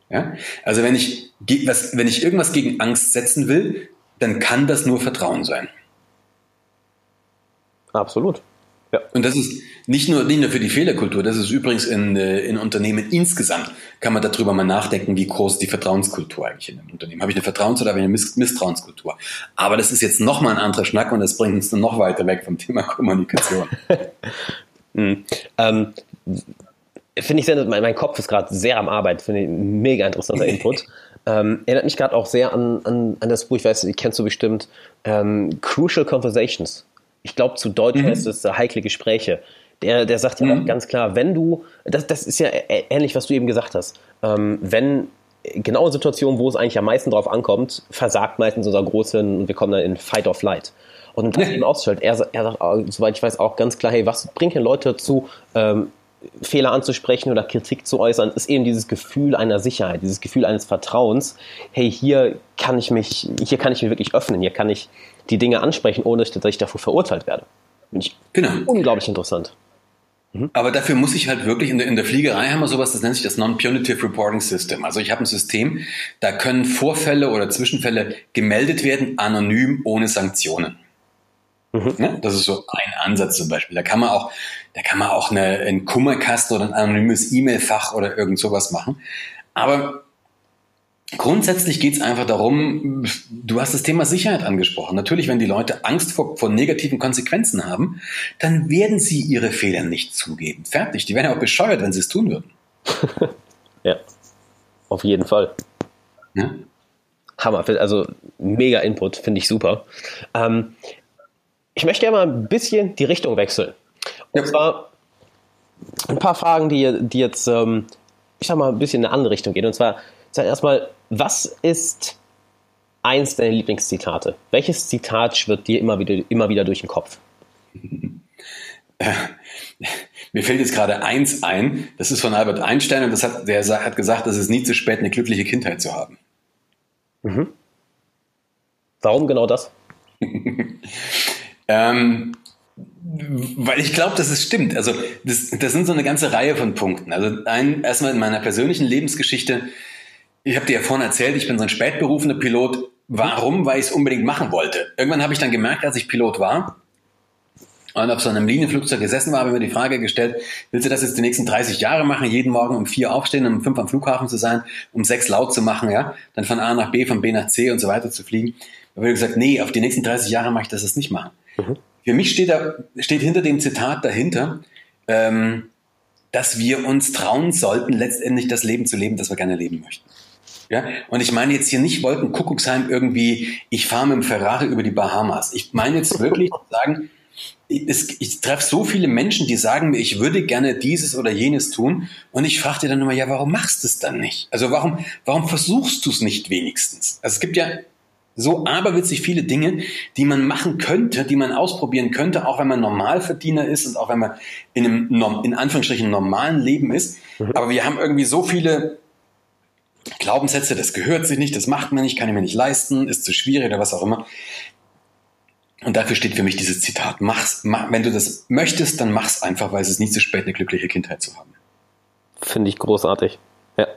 Ja? Also wenn ich, was, wenn ich irgendwas gegen Angst setzen will, dann kann das nur Vertrauen sein. Absolut. Ja. Und das ist nicht nur, nicht nur für die Fehlerkultur, das ist übrigens in, äh, in Unternehmen insgesamt, kann man darüber mal nachdenken, wie groß die Vertrauenskultur eigentlich in einem Unternehmen. Habe ich eine Vertrauens- oder habe ich eine Misstrauenskultur? Aber das ist jetzt nochmal ein anderer Schnack und das bringt uns dann noch weiter weg vom Thema Kommunikation. mhm. *laughs* ähm, finde ich sehr, mein, mein Kopf ist gerade sehr am Arbeit, finde ich mega interessanter Input. *laughs* Ähm, erinnert mich gerade auch sehr an, an, an das Buch, ich weiß, die kennst du bestimmt, ähm, Crucial Conversations ich glaube, zu Deutsch mhm. heißt es heikle Gespräche. Der, der sagt ja mhm. auch ganz klar, wenn du, das, das ist ja ähnlich, was du eben gesagt hast, ähm, wenn genaue Situationen, wo es eigentlich am meisten drauf ankommt, versagt meistens unser Großhirn und wir kommen dann in Fight or Flight. Und das *laughs* eben ausstellt. Er, er sagt, soweit ich weiß, auch ganz klar, hey, was bringt denn Leute dazu, ähm, Fehler anzusprechen oder Kritik zu äußern, ist eben dieses Gefühl einer Sicherheit, dieses Gefühl eines Vertrauens. Hey, hier kann ich mich, hier kann ich mich wirklich öffnen, hier kann ich die Dinge ansprechen, ohne dass ich dafür verurteilt werde. Finde ich genau. unglaublich interessant. Mhm. Aber dafür muss ich halt wirklich, in der, in der Fliegerei haben wir sowas, das nennt sich das Non-Punitive Reporting System. Also ich habe ein System, da können Vorfälle oder Zwischenfälle gemeldet werden, anonym, ohne Sanktionen. Mhm. Ne? Das ist so ein Ansatz zum Beispiel. Da kann man auch, da kann man auch eine, einen Kummerkasten oder ein anonymes E-Mail-Fach oder irgend sowas machen. Aber Grundsätzlich geht es einfach darum, du hast das Thema Sicherheit angesprochen. Natürlich, wenn die Leute Angst vor, vor, negativen Konsequenzen haben, dann werden sie ihre Fehler nicht zugeben. Fertig. Die wären ja auch bescheuert, wenn sie es tun würden. *laughs* ja, auf jeden Fall. Ja? Hammer, also mega Input, finde ich super. Ähm, ich möchte gerne mal ein bisschen die Richtung wechseln. Und ja. zwar ein paar Fragen, die, die jetzt, ähm, ich sag mal, ein bisschen in eine andere Richtung gehen. Und zwar, erstmal, was ist eins deiner Lieblingszitate? Welches Zitat schwirrt dir immer wieder, immer wieder durch den Kopf? *laughs* Mir fällt jetzt gerade eins ein, das ist von Albert Einstein und das hat, der hat gesagt, es ist nie zu spät, eine glückliche Kindheit zu haben. Mhm. Warum genau das? *laughs* ähm, weil ich glaube, dass es stimmt. Also das, das sind so eine ganze Reihe von Punkten. Also ein, erstmal in meiner persönlichen Lebensgeschichte ich habe dir ja vorhin erzählt, ich bin so ein spätberufener Pilot. Warum? Weil ich es unbedingt machen wollte. Irgendwann habe ich dann gemerkt, als ich Pilot war und auf so einem Linienflugzeug gesessen war, habe ich mir die Frage gestellt, willst du das jetzt die nächsten 30 Jahre machen, jeden Morgen um vier aufstehen, um fünf am Flughafen zu sein, um sechs laut zu machen, ja, dann von A nach B, von B nach C und so weiter zu fliegen. Da habe ich gesagt, nee, auf die nächsten 30 Jahre mache ich das jetzt nicht machen. Mhm. Für mich steht da, steht hinter dem Zitat dahinter, ähm, dass wir uns trauen sollten, letztendlich das Leben zu leben, das wir gerne leben möchten. Ja, und ich meine jetzt hier nicht Wolkenkuckucksheim irgendwie, ich fahre mit dem Ferrari über die Bahamas. Ich meine jetzt wirklich sagen, ich, ich treffe so viele Menschen, die sagen mir, ich würde gerne dieses oder jenes tun. Und ich frage dir dann immer, ja, warum machst du es dann nicht? Also warum, warum versuchst du es nicht wenigstens? Also es gibt ja so aberwitzig viele Dinge, die man machen könnte, die man ausprobieren könnte, auch wenn man Normalverdiener ist und auch wenn man in einem, in Anführungsstrichen, normalen Leben ist. Mhm. Aber wir haben irgendwie so viele Glaubenssätze, das gehört sich nicht, das macht man nicht, kann ich mir nicht leisten, ist zu schwierig oder was auch immer. Und dafür steht für mich dieses Zitat, mach's, mach, wenn du das möchtest, dann mach's einfach, weil es ist nie zu spät, eine glückliche Kindheit zu haben. Finde ich großartig. Ja.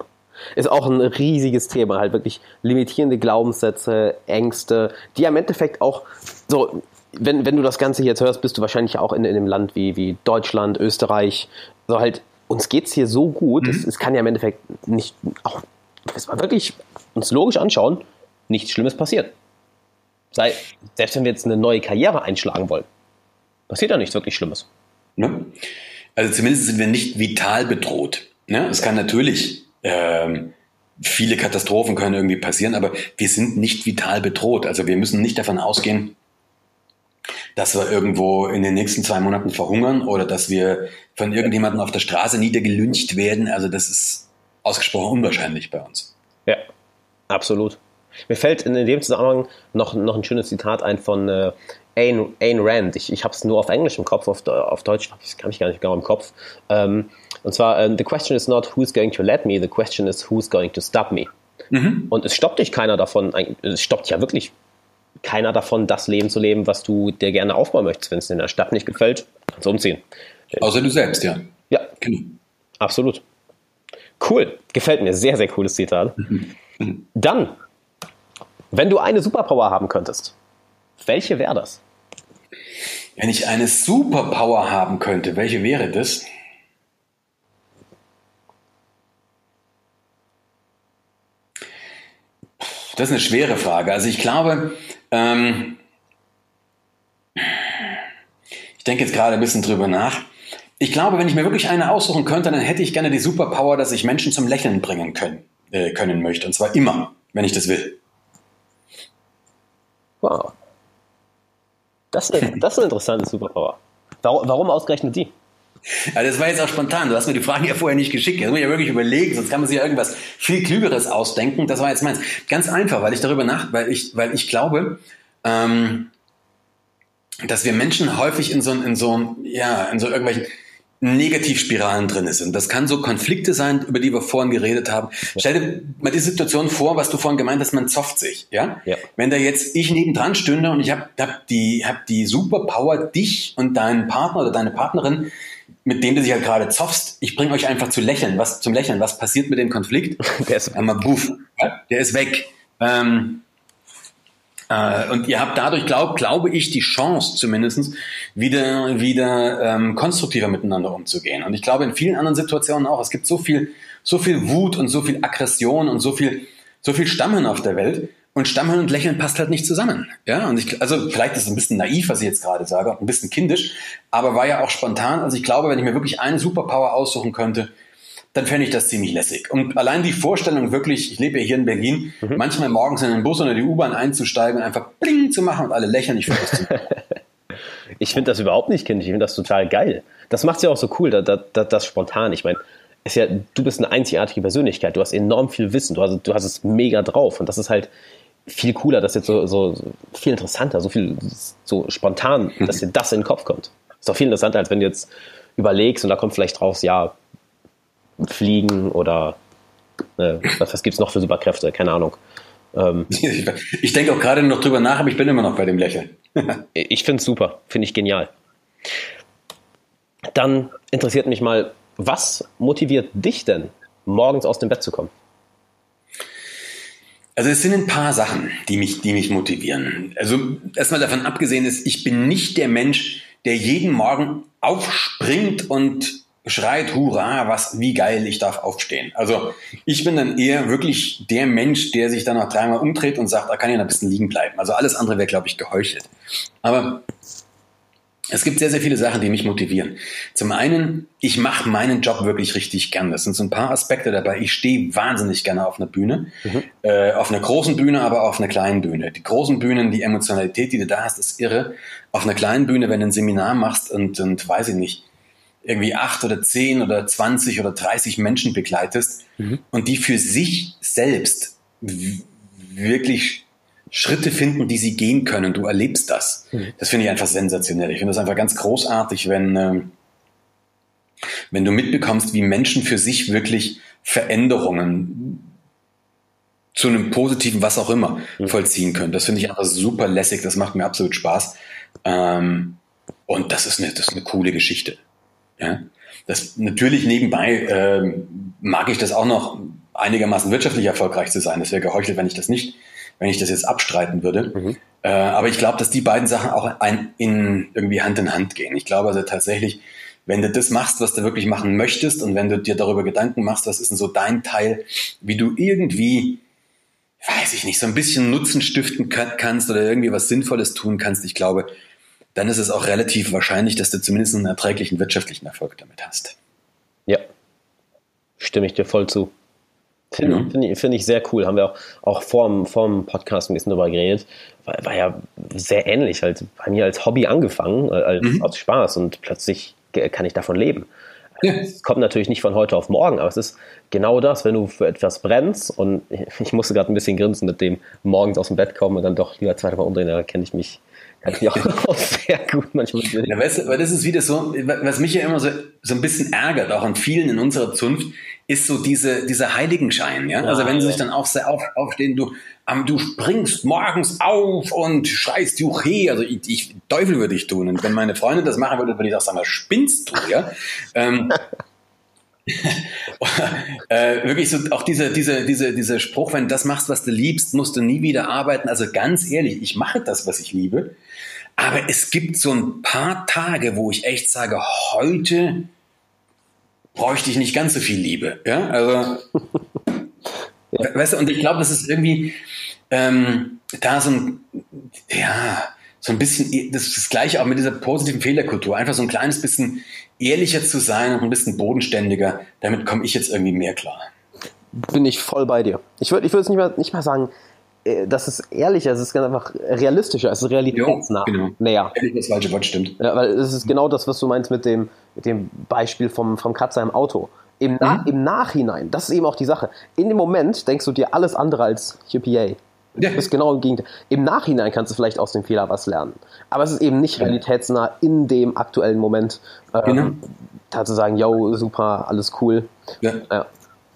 Ist auch ein riesiges Thema, halt wirklich limitierende Glaubenssätze, Ängste, die im Endeffekt auch so, wenn, wenn du das Ganze jetzt hörst, bist du wahrscheinlich auch in, in einem Land wie, wie Deutschland, Österreich, so halt, uns geht's hier so gut, mhm. es, es kann ja im Endeffekt nicht, auch wenn wir wirklich uns logisch anschauen, nichts Schlimmes passiert. Sei, selbst wenn wir jetzt eine neue Karriere einschlagen wollen, passiert da nichts wirklich Schlimmes. Ne? Also zumindest sind wir nicht vital bedroht. Ne? Es kann natürlich ähm, viele Katastrophen können irgendwie passieren, aber wir sind nicht vital bedroht. Also wir müssen nicht davon ausgehen, dass wir irgendwo in den nächsten zwei Monaten verhungern oder dass wir von irgendjemandem auf der Straße niedergelüncht werden. Also das ist ausgesprochen unwahrscheinlich bei uns. Ja, absolut. Mir fällt in dem Zusammenhang noch, noch ein schönes Zitat ein von äh, Ayn, Ayn Rand. Ich, ich habe es nur auf Englisch im Kopf, auf, auf Deutsch habe ich gar nicht genau im Kopf. Ähm, und zwar, uh, the question is not who's going to let me, the question is who's going to stop me. Mhm. Und es stoppt dich keiner davon, es stoppt ja wirklich keiner davon, das Leben zu leben, was du dir gerne aufbauen möchtest. Wenn es in der Stadt nicht gefällt, kannst du umziehen. Außer du selbst, ja. Ja, genau. absolut. Cool. Gefällt mir. Sehr, sehr cooles Zitat. Dann, wenn du eine Superpower haben könntest, welche wäre das? Wenn ich eine Superpower haben könnte, welche wäre das? Das ist eine schwere Frage. Also ich glaube, ähm, ich denke jetzt gerade ein bisschen drüber nach. Ich glaube, wenn ich mir wirklich eine aussuchen könnte, dann hätte ich gerne die Superpower, dass ich Menschen zum Lächeln bringen können, äh, können möchte. Und zwar immer, wenn ich das will. Wow. Das ist, eine, *laughs* das ist eine interessante Superpower. Warum, warum ausgerechnet die? Ja, das war jetzt auch spontan. Du hast mir die Fragen ja vorher nicht geschickt. Das muss ich ja wirklich überlegen, sonst kann man sich ja irgendwas viel Klügeres ausdenken. Das war jetzt meins. Ganz einfach, weil ich darüber nach, weil ich, weil ich glaube, ähm, dass wir Menschen häufig in so, in so, ja, in so irgendwelchen Negativspiralen drin ist. Und das kann so Konflikte sein, über die wir vorhin geredet haben. Stell dir mal die Situation vor, was du vorhin gemeint hast, man zofft sich. Ja? ja. Wenn da jetzt ich nebendran stünde und ich habe hab die, hab die Superpower, dich und deinen Partner oder deine Partnerin, mit dem du dich halt gerade zoffst, ich bringe euch einfach zu lächeln. Was, zum Lächeln. Was passiert mit dem Konflikt? *laughs* Der ist, Einmal buff, der ist weg. Ähm, Äh, und ihr habt dadurch, glaub, glaube ich, die Chance zumindest wieder, wieder ähm, konstruktiver miteinander umzugehen. Und ich glaube in vielen anderen Situationen auch. Es gibt so viel, so viel Wut und so viel Aggression und so viel, so viel Stammhirn auf der Welt. Und Stammhirn und Lächeln passt halt nicht zusammen. Ja, und ich, also vielleicht ist es ein bisschen naiv, was ich jetzt gerade sage, ein bisschen kindisch, aber war ja auch spontan. Also ich glaube, wenn ich mir wirklich eine Superpower aussuchen könnte, dann fände ich das ziemlich lässig. Und allein die Vorstellung wirklich, ich lebe ja hier in Berlin, mhm. manchmal morgens in den Bus oder die U-Bahn einzusteigen und einfach bling zu machen und alle lächeln, ich finde das *laughs* Ich finde das überhaupt nicht kindisch, ich finde das total geil. Das macht es ja auch so cool, das, das, das spontan. Ich meine, ist ja, du bist eine einzigartige Persönlichkeit, du hast enorm viel Wissen, du hast, du hast es mega drauf und das ist halt viel cooler, das jetzt so, so, viel interessanter, so viel so spontan, dass *laughs* dir das in den Kopf kommt. Ist doch viel interessanter, als wenn du jetzt überlegst und da kommt vielleicht raus, ja, fliegen oder äh, was, was gibt es noch für Superkräfte, keine Ahnung. Ähm, *laughs* ich denke auch gerade noch drüber nach, aber ich bin immer noch bei dem Lächeln. *laughs* ich finde es super, finde ich genial. Dann interessiert mich mal, was motiviert dich denn, morgens aus dem Bett zu kommen? Also es sind ein paar Sachen, die mich, die mich motivieren. Also erstmal davon abgesehen ist, ich bin nicht der Mensch, der jeden Morgen aufspringt und schreit, hurra, was, wie geil, ich darf aufstehen. Also ich bin dann eher wirklich der Mensch, der sich dann noch dreimal umdreht und sagt, da kann ich noch ein bisschen liegen bleiben. Also alles andere wäre, glaube ich, geheuchelt. Aber es gibt sehr, sehr viele Sachen, die mich motivieren. Zum einen, ich mache meinen Job wirklich richtig gern. Das sind so ein paar Aspekte dabei. Ich stehe wahnsinnig gerne auf einer Bühne, mhm. äh, auf einer großen Bühne, aber auch auf einer kleinen Bühne. Die großen Bühnen, die Emotionalität, die du da hast, ist irre. Auf einer kleinen Bühne, wenn du ein Seminar machst und, und weiß ich nicht, irgendwie acht oder zehn oder zwanzig oder dreißig Menschen begleitest mhm. und die für sich selbst wirklich Schritte finden, die sie gehen können. Du erlebst das. Mhm. Das finde ich einfach sensationell. Ich finde das einfach ganz großartig, wenn, äh, wenn du mitbekommst, wie Menschen für sich wirklich Veränderungen zu einem positiven, was auch immer, mhm. vollziehen können. Das finde ich einfach super lässig. Das macht mir absolut Spaß. Ähm, und das ist eine, das ist eine coole Geschichte. Ja? Das natürlich nebenbei äh, mag ich das auch noch einigermaßen wirtschaftlich erfolgreich zu sein. Das wäre geheuchelt, wenn ich das nicht wenn ich das jetzt abstreiten würde. Mhm. Äh, aber ich glaube, dass die beiden Sachen auch ein, in, irgendwie Hand in Hand gehen. Ich glaube also tatsächlich, wenn du das machst, was du wirklich machen möchtest und wenn du dir darüber Gedanken machst, was ist denn so dein Teil, wie du irgendwie, weiß ich nicht, so ein bisschen Nutzen stiften kannst oder irgendwie was Sinnvolles tun kannst, ich glaube, dann ist es auch relativ wahrscheinlich, dass du zumindest einen erträglichen wirtschaftlichen Erfolg damit hast. Ja, stimme ich dir voll zu. Finde mhm. find ich, find ich sehr cool. Haben wir auch, auch vor, dem, vor dem Podcast ein bisschen drüber geredet. War, war ja sehr ähnlich. Halt bei mir als Hobby angefangen, äh, als, mhm. aus Spaß und plötzlich kann ich davon leben. Es kommt natürlich nicht von heute auf morgen, aber es ist genau das, wenn du für etwas brennst und *laughs* ich musste gerade ein bisschen grinsen mit dem morgens aus dem Bett kommen und dann doch lieber zweite Mal umdrehen, da kenne ich mich kann ich auch *laughs* sehr gut manchmal. Ja, weißt du, weil das ist wieder so, was mich ja immer so, so ein bisschen ärgert, auch an vielen in unserer Zunft, ist so diese, dieser Heiligenschein, ja. Also wenn sie sich dann auch sehr auf, aufstehen, du, um, du springst morgens auf und schreist Juche, also ich, ich Teufel würde ich tun. Und wenn meine Freundin das machen würde, würde ich auch sagen, was spinnst du, ja? ähm, *laughs* äh, wirklich so auch dieser diese, diese, dieser Spruch, wenn du das machst, was du liebst, musst du nie wieder arbeiten. Also ganz ehrlich, ich mache das, was ich liebe. Aber es gibt so ein paar Tage, wo ich echt sage, heute bräuchte ich nicht ganz so viel Liebe. Ja, also, *laughs* ja. weißt du, und ich glaube, das ist irgendwie ähm, da so ein, ja, so ein bisschen, das ist das Gleiche auch mit dieser positiven Fehlerkultur. Einfach so ein kleines bisschen ehrlicher zu sein und ein bisschen bodenständiger. Damit komme ich jetzt irgendwie mehr klar. Bin ich voll bei dir. Ich würde ich es nicht mal, nicht mal sagen, das ist ehrlicher, es ist ganz einfach realistischer, es ist realitätsnah. Jo, genau. Naja. Ehrlich, das falsche Wort stimmt. Ja, weil es ist genau das, was du meinst mit dem, mit dem Beispiel vom, vom Kratzer im Auto. Im, Na mhm. Im Nachhinein, das ist eben auch die Sache. In dem Moment denkst du dir alles andere als UPA. Ja. Das ist genau im Gegenteil. Im Nachhinein kannst du vielleicht aus dem Fehler was lernen. Aber es ist eben nicht realitätsnah in dem aktuellen Moment. Ähm, genau. Da zu sagen, yo, super, alles cool. Ja. ja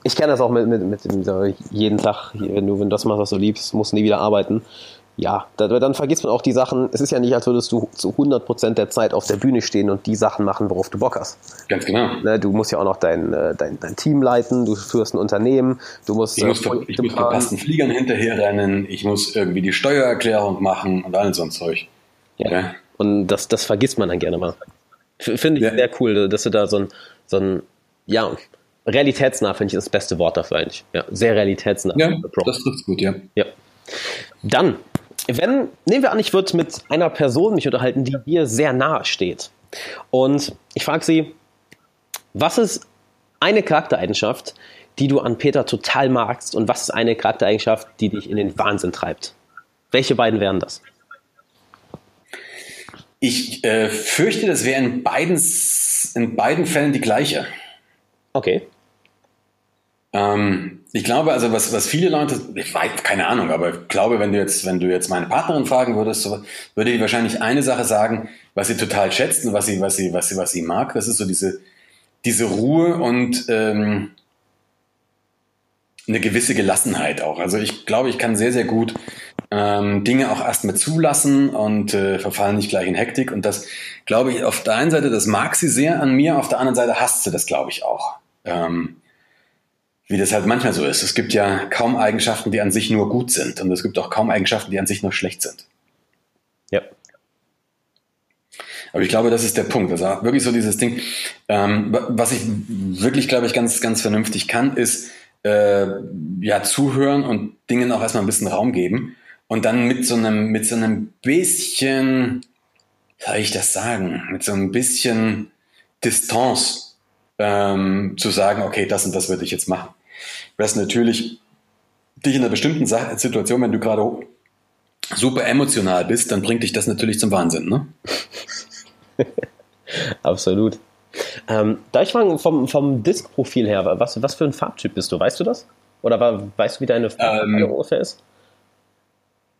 ich kenne das auch mit, mit, mit dem, jeden Tag, wenn du, wenn du das machst, was du liebst, musst du nie wieder arbeiten. ja, dann vergisst man auch die Sachen. Es ist ja nicht, als würdest du zu 100% der Zeit auf der Bühne stehen und die Sachen machen, worauf du Bock hast. Ganz genau. Ne, du musst ja auch noch dein, äh, dein, dein Team leiten, du führst ein Unternehmen, du musst. Ich muss, äh, ich muss verpassten Fliegern hinterherrennen, ich muss irgendwie die Steuererklärung machen und all so ein Zeug. Ja. ja. Und das, das vergisst man dann gerne mal. Finde ich ja. sehr cool, dass du da so ein, so ein ja, realitätsnah finde ich das beste Wort dafür eigentlich. Ja, sehr realitätsnah. Ja, das trifft gut, ja. Ja. Dann wenn, nehmen wir an, ich würde mit einer Person mich unterhalten, die dir sehr nahe steht. Und ich frage sie, was ist eine Charaktereigenschaft, die du an Peter total magst und was ist eine Charaktereigenschaft, die dich in den Wahnsinn treibt? Welche beiden wären das? Ich äh, fürchte, das wäre in beiden, in beiden Fällen die gleiche. Okay. Ähm, ich glaube, also was, was viele Leute, ich weiß, keine Ahnung, aber ich glaube, wenn du jetzt, wenn du jetzt meine Partnerin fragen würdest, so, würde die wahrscheinlich eine Sache sagen, was sie total schätzt und was sie, was sie, was sie, was sie mag. Das ist so diese, diese Ruhe und ähm, eine gewisse Gelassenheit auch. Also ich glaube, ich kann sehr, sehr gut ähm, Dinge auch erstmal zulassen und äh, verfallen nicht gleich in Hektik. Und das glaube ich auf der einen Seite, das mag sie sehr an mir, auf der anderen Seite hasst sie das, glaube ich, auch. Ähm, wie das halt manchmal so ist. Es gibt ja kaum Eigenschaften, die an sich nur gut sind. Und es gibt auch kaum Eigenschaften, die an sich nur schlecht sind. Ja. Aber ich glaube, das ist der Punkt. Also wirklich so dieses Ding. Ähm, was ich wirklich, glaube ich, ganz, ganz vernünftig kann, ist äh, ja zuhören und Dingen auch erstmal ein bisschen Raum geben. Und dann mit so einem, mit so einem bisschen, wie soll ich das sagen, mit so ein bisschen Distanz ähm, zu sagen, okay, das und das würde ich jetzt machen was natürlich dich in einer bestimmten Situation, wenn du gerade super emotional bist, dann bringt dich das natürlich zum Wahnsinn, ne? *laughs* Absolut. Ähm, da ich frage, vom, vom Disk-Profil her, was, was für ein Farbtyp bist du? Weißt du das? Oder war, weißt du, wie deine Farbe ähm, ungefähr ist?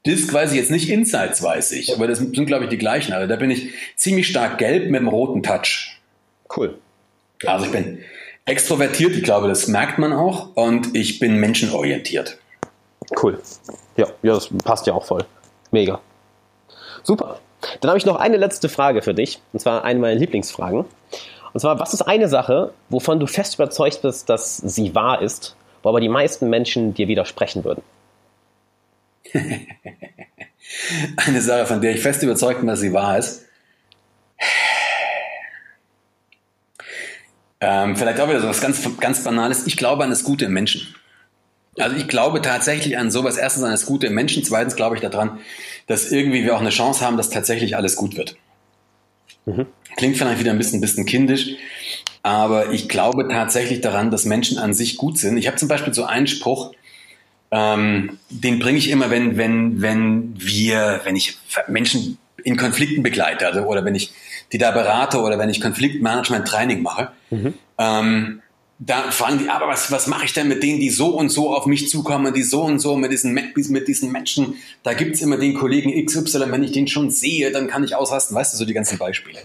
Disk weiß ich jetzt nicht, Insights weiß ich, aber das sind, glaube ich, die gleichen. Also da bin ich ziemlich stark gelb mit einem roten Touch. Cool. Also ich bin extrovertiert, ich glaube, das merkt man auch. Und ich bin menschenorientiert. Cool. Ja, ja, das passt ja auch voll. Mega. Super. Dann habe ich noch eine letzte Frage für dich. Und zwar eine meiner Lieblingsfragen. Und zwar, was ist eine Sache, wovon du fest überzeugt bist, dass sie wahr ist, wo aber die meisten Menschen dir widersprechen würden? *laughs* eine Sache, von der ich fest überzeugt bin, dass sie wahr ist. Ähm, vielleicht auch wieder so was ganz, ganz Banales. Ich glaube an das Gute im Menschen. Also ich glaube tatsächlich an sowas. Erstens an das Gute im Menschen. Zweitens glaube ich daran, dass irgendwie wir auch eine Chance haben, dass tatsächlich alles gut wird. Mhm. Klingt vielleicht wieder ein bisschen, bisschen kindisch, aber ich glaube tatsächlich daran, dass Menschen an sich gut sind. Ich habe zum Beispiel so einen Spruch, ähm, den bringe ich immer, wenn, wenn, wenn wir, wenn ich Menschen in Konflikten begleite, also, oder wenn ich die da berate oder wenn ich Konfliktmanagement-Training mache, mhm. ähm, da fragen die, aber was, was mache ich denn mit denen, die so und so auf mich zukommen, die so und so mit diesen, mit diesen Menschen, da gibt's immer den Kollegen XY, wenn ich den schon sehe, dann kann ich ausrasten, weißt du, so die ganzen Beispiele.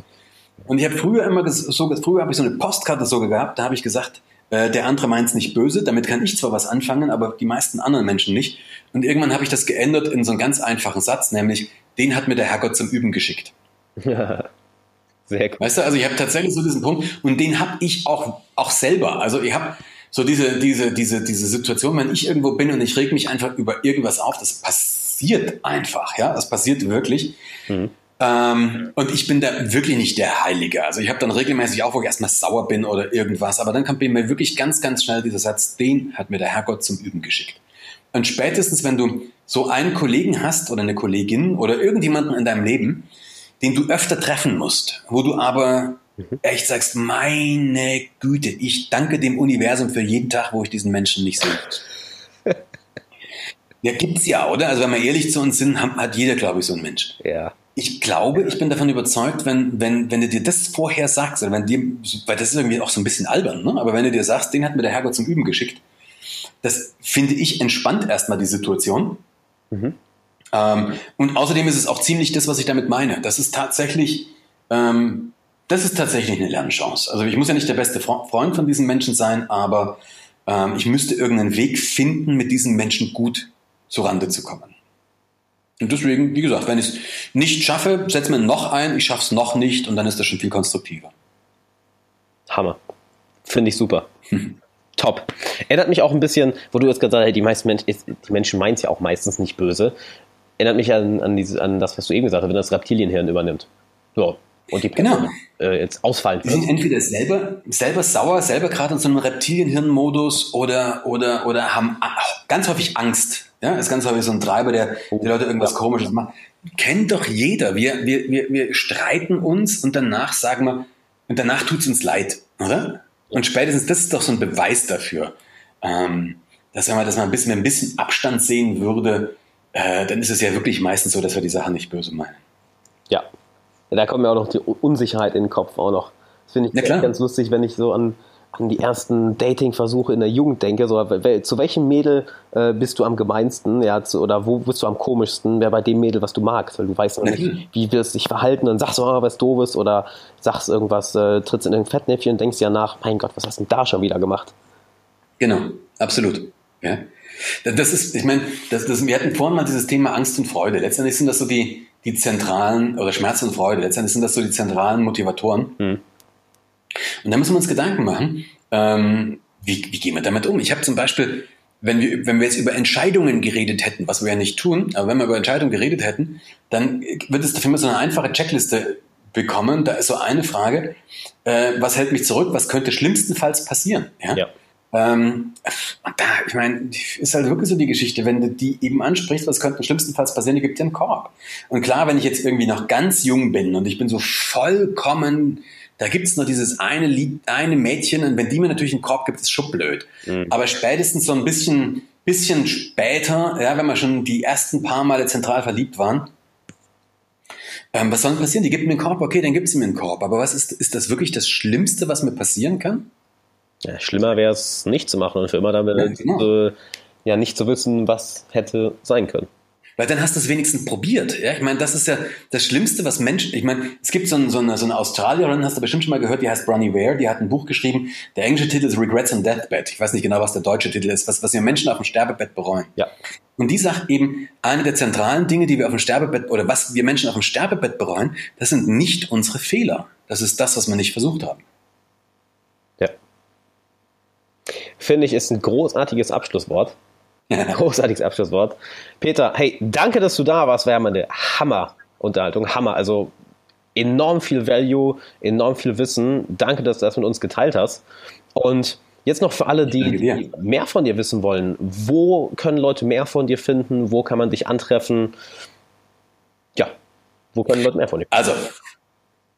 Und ich habe früher immer so, früher habe ich so eine Postkarte so gehabt, da habe ich gesagt, äh, der andere meint's nicht böse, damit kann ich zwar was anfangen, aber die meisten anderen Menschen nicht. Und irgendwann habe ich das geändert in so einen ganz einfachen Satz, nämlich, den hat mir der Herrgott zum Üben geschickt. Sehr cool. Weißt du, also ich habe tatsächlich so diesen Punkt und den habe ich auch, auch selber. Also ich habe so diese, diese, diese, diese Situation, wenn ich irgendwo bin und ich reg mich einfach über irgendwas auf, das passiert einfach, ja, das passiert wirklich. Mhm. Ähm, und ich bin da wirklich nicht der Heilige. Also ich habe dann regelmäßig auch, wo ich erstmal sauer bin oder irgendwas, aber dann kommt mir wirklich ganz, ganz schnell dieser Satz, den hat mir der Herrgott zum Üben geschickt. Und spätestens, wenn du so einen Kollegen hast oder eine Kollegin oder irgendjemanden in deinem Leben, den du öfter treffen musst, wo du aber mhm. echt sagst, meine Güte, ich danke dem Universum für jeden Tag, wo ich diesen Menschen nicht sehe. ja, gibt's ja, oder? Also wenn wir ehrlich zu uns sind, hat jeder, glaube ich, so einen Mensch. Ja. Ich glaube, ich bin davon überzeugt, wenn, wenn, wenn du dir das vorher sagst, oder wenn dir, weil das ist irgendwie auch so ein bisschen albern, ne? aber wenn du dir sagst, den hat mir der Herrgott zum Üben geschickt, das finde ich entspannt erstmal die Situation. Mhm. Ähm, und außerdem ist es auch ziemlich das, was ich damit meine. Das ist tatsächlich, ähm, das ist tatsächlich eine Lernchance. Also ich muss ja nicht der beste Freund von diesen Menschen sein, aber ähm, ich müsste irgendeinen Weg finden, mit diesen Menschen gut zurande zu kommen. Und deswegen, wie gesagt, wenn ich es nicht schaffe, setze mir noch ein, ich schaffe es noch nicht und dann ist das schon viel konstruktiver. Hammer. Finde ich super. *laughs* Top. Erinnert mich auch ein bisschen, wo du jetzt gesagt hast, die meisten Menschen, die Menschen meinen es ja auch meistens nicht böse. Erinnert mich an, an, diese, an das, was du eben gesagt hast, wenn das Reptilienhirn übernimmt. So. Und die genau. äh, jetzt ausfallen. Die sind entweder selber, selber sauer, selber gerade in so einem Reptilienhirnmodus oder, oder, oder haben ganz häufig Angst. Ja, ist ganz häufig so ein Treiber, der die Leute irgendwas Komisches macht. Kennt doch jeder. Wir, wir, wir, wir streiten uns und danach sagen wir, und danach tut es uns leid, oder? Und spätestens, das ist doch so ein Beweis dafür, ähm, dass, wenn man, dass man ein bisschen, ein bisschen Abstand sehen würde, äh, dann ist es ja wirklich meistens so, dass wir die Sachen nicht böse meinen. Ja. ja da kommt mir auch noch die Unsicherheit in den Kopf auch noch. Das finde ich ganz lustig, wenn ich so an, an die ersten Dating-Versuche in der Jugend denke. So, zu welchem Mädel äh, bist du am gemeinsten? Ja, zu, oder wo bist du am komischsten? Wer bei dem Mädel, was du magst? Weil du weißt noch nicht, wie wirst du dich verhalten und sagst, oh, was doofes oder sagst irgendwas, äh, trittst in irgendein Fettnäpfchen und denkst ja nach, mein Gott, was hast du denn da schon wieder gemacht? Genau, absolut. Ja. Das ist, ich meine, das, das, wir hatten vorhin mal dieses Thema Angst und Freude. Letztendlich sind das so die, die zentralen, oder Schmerz und Freude, letztendlich sind das so die zentralen Motivatoren. Mhm. Und da müssen wir uns Gedanken machen, ähm, wie, wie gehen wir damit um? Ich habe zum Beispiel, wenn wir, wenn wir jetzt über Entscheidungen geredet hätten, was wir ja nicht tun, aber wenn wir über Entscheidungen geredet hätten, dann wird es dafür immer so eine einfache Checkliste bekommen. Da ist so eine Frage, äh, was hält mich zurück, was könnte schlimmstenfalls passieren? Ja. ja. Ähm, und da, ich meine, ist halt wirklich so die Geschichte, wenn du die eben ansprichst, was könnte schlimmstenfalls passieren, die gibt dir einen Korb. Und klar, wenn ich jetzt irgendwie noch ganz jung bin und ich bin so vollkommen da gibt es nur dieses eine Lied, eine Mädchen und wenn die mir natürlich einen Korb gibt, ist schon blöd. Mhm. Aber spätestens so ein bisschen, bisschen später, ja, wenn wir schon die ersten paar Male zentral verliebt waren, ähm, was soll denn passieren? Die gibt mir einen Korb, okay, dann gibt sie mir einen Korb. Aber was ist, ist das wirklich das Schlimmste, was mir passieren kann? Ja, schlimmer wäre es nicht zu machen und für immer damit ja, genau. äh, ja nicht zu wissen, was hätte sein können. Weil dann hast du es wenigstens probiert. Ja? Ich meine, das ist ja das Schlimmste, was Menschen. Ich meine, es gibt so, ein, so, eine, so eine Australierin, hast du bestimmt schon mal gehört, die heißt Bronnie Ware, die hat ein Buch geschrieben. Der englische Titel ist Regrets on Deathbed. Ich weiß nicht genau, was der deutsche Titel ist, was, was wir Menschen auf dem Sterbebett bereuen. Ja. Und die sagt eben, eine der zentralen Dinge, die wir auf dem Sterbebett oder was wir Menschen auf dem Sterbebett bereuen, das sind nicht unsere Fehler. Das ist das, was wir nicht versucht haben. Ja. Finde ich, ist ein großartiges Abschlusswort. *laughs* Großartiges Abschlusswort. Peter, hey, danke, dass du da warst. War ja mal eine Hammer-Unterhaltung. Hammer. Also enorm viel Value, enorm viel Wissen. Danke, dass du das mit uns geteilt hast. Und jetzt noch für alle, die, die mehr von dir wissen wollen. Wo können Leute mehr von dir finden? Wo kann man dich antreffen? Ja, wo können Leute mehr von dir finden? Also,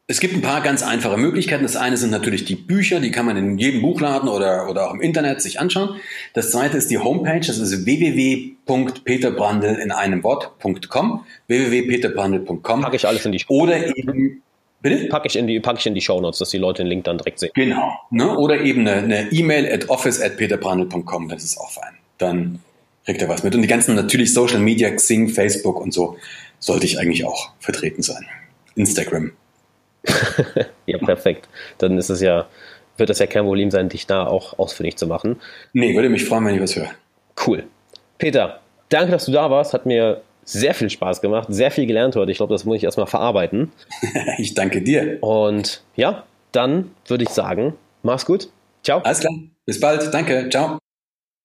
es gibt ein paar ganz einfache Möglichkeiten. Das eine sind natürlich die Bücher, die kann man in jedem Buchladen oder, oder auch im Internet sich anschauen. Das zweite ist die Homepage, das ist www.peterbrandel in einem Wort.com, www.peterbrandel.com. Packe ich alles in die Oder eben, bitte? Packe ich in die, packe ich in die Show Notes, dass die Leute den Link dann direkt sehen. Genau. Ne? Oder eben eine E-Mail at office at peterbrandel.com, das ist auch fein. Dann kriegt er was mit. Und die ganzen natürlich Social Media, Xing, Facebook und so, sollte ich eigentlich auch vertreten sein. Instagram. *laughs* ja, perfekt. Dann ist es ja, wird es ja kein Problem sein, dich da auch ausfindig zu machen. Nee, würde mich freuen, wenn ich was höre. Cool. Peter, danke, dass du da warst. Hat mir sehr viel Spaß gemacht, sehr viel gelernt heute. Ich glaube, das muss ich erstmal verarbeiten. *laughs* ich danke dir. Und ja, dann würde ich sagen, mach's gut. Ciao. Alles klar. Bis bald. Danke. Ciao.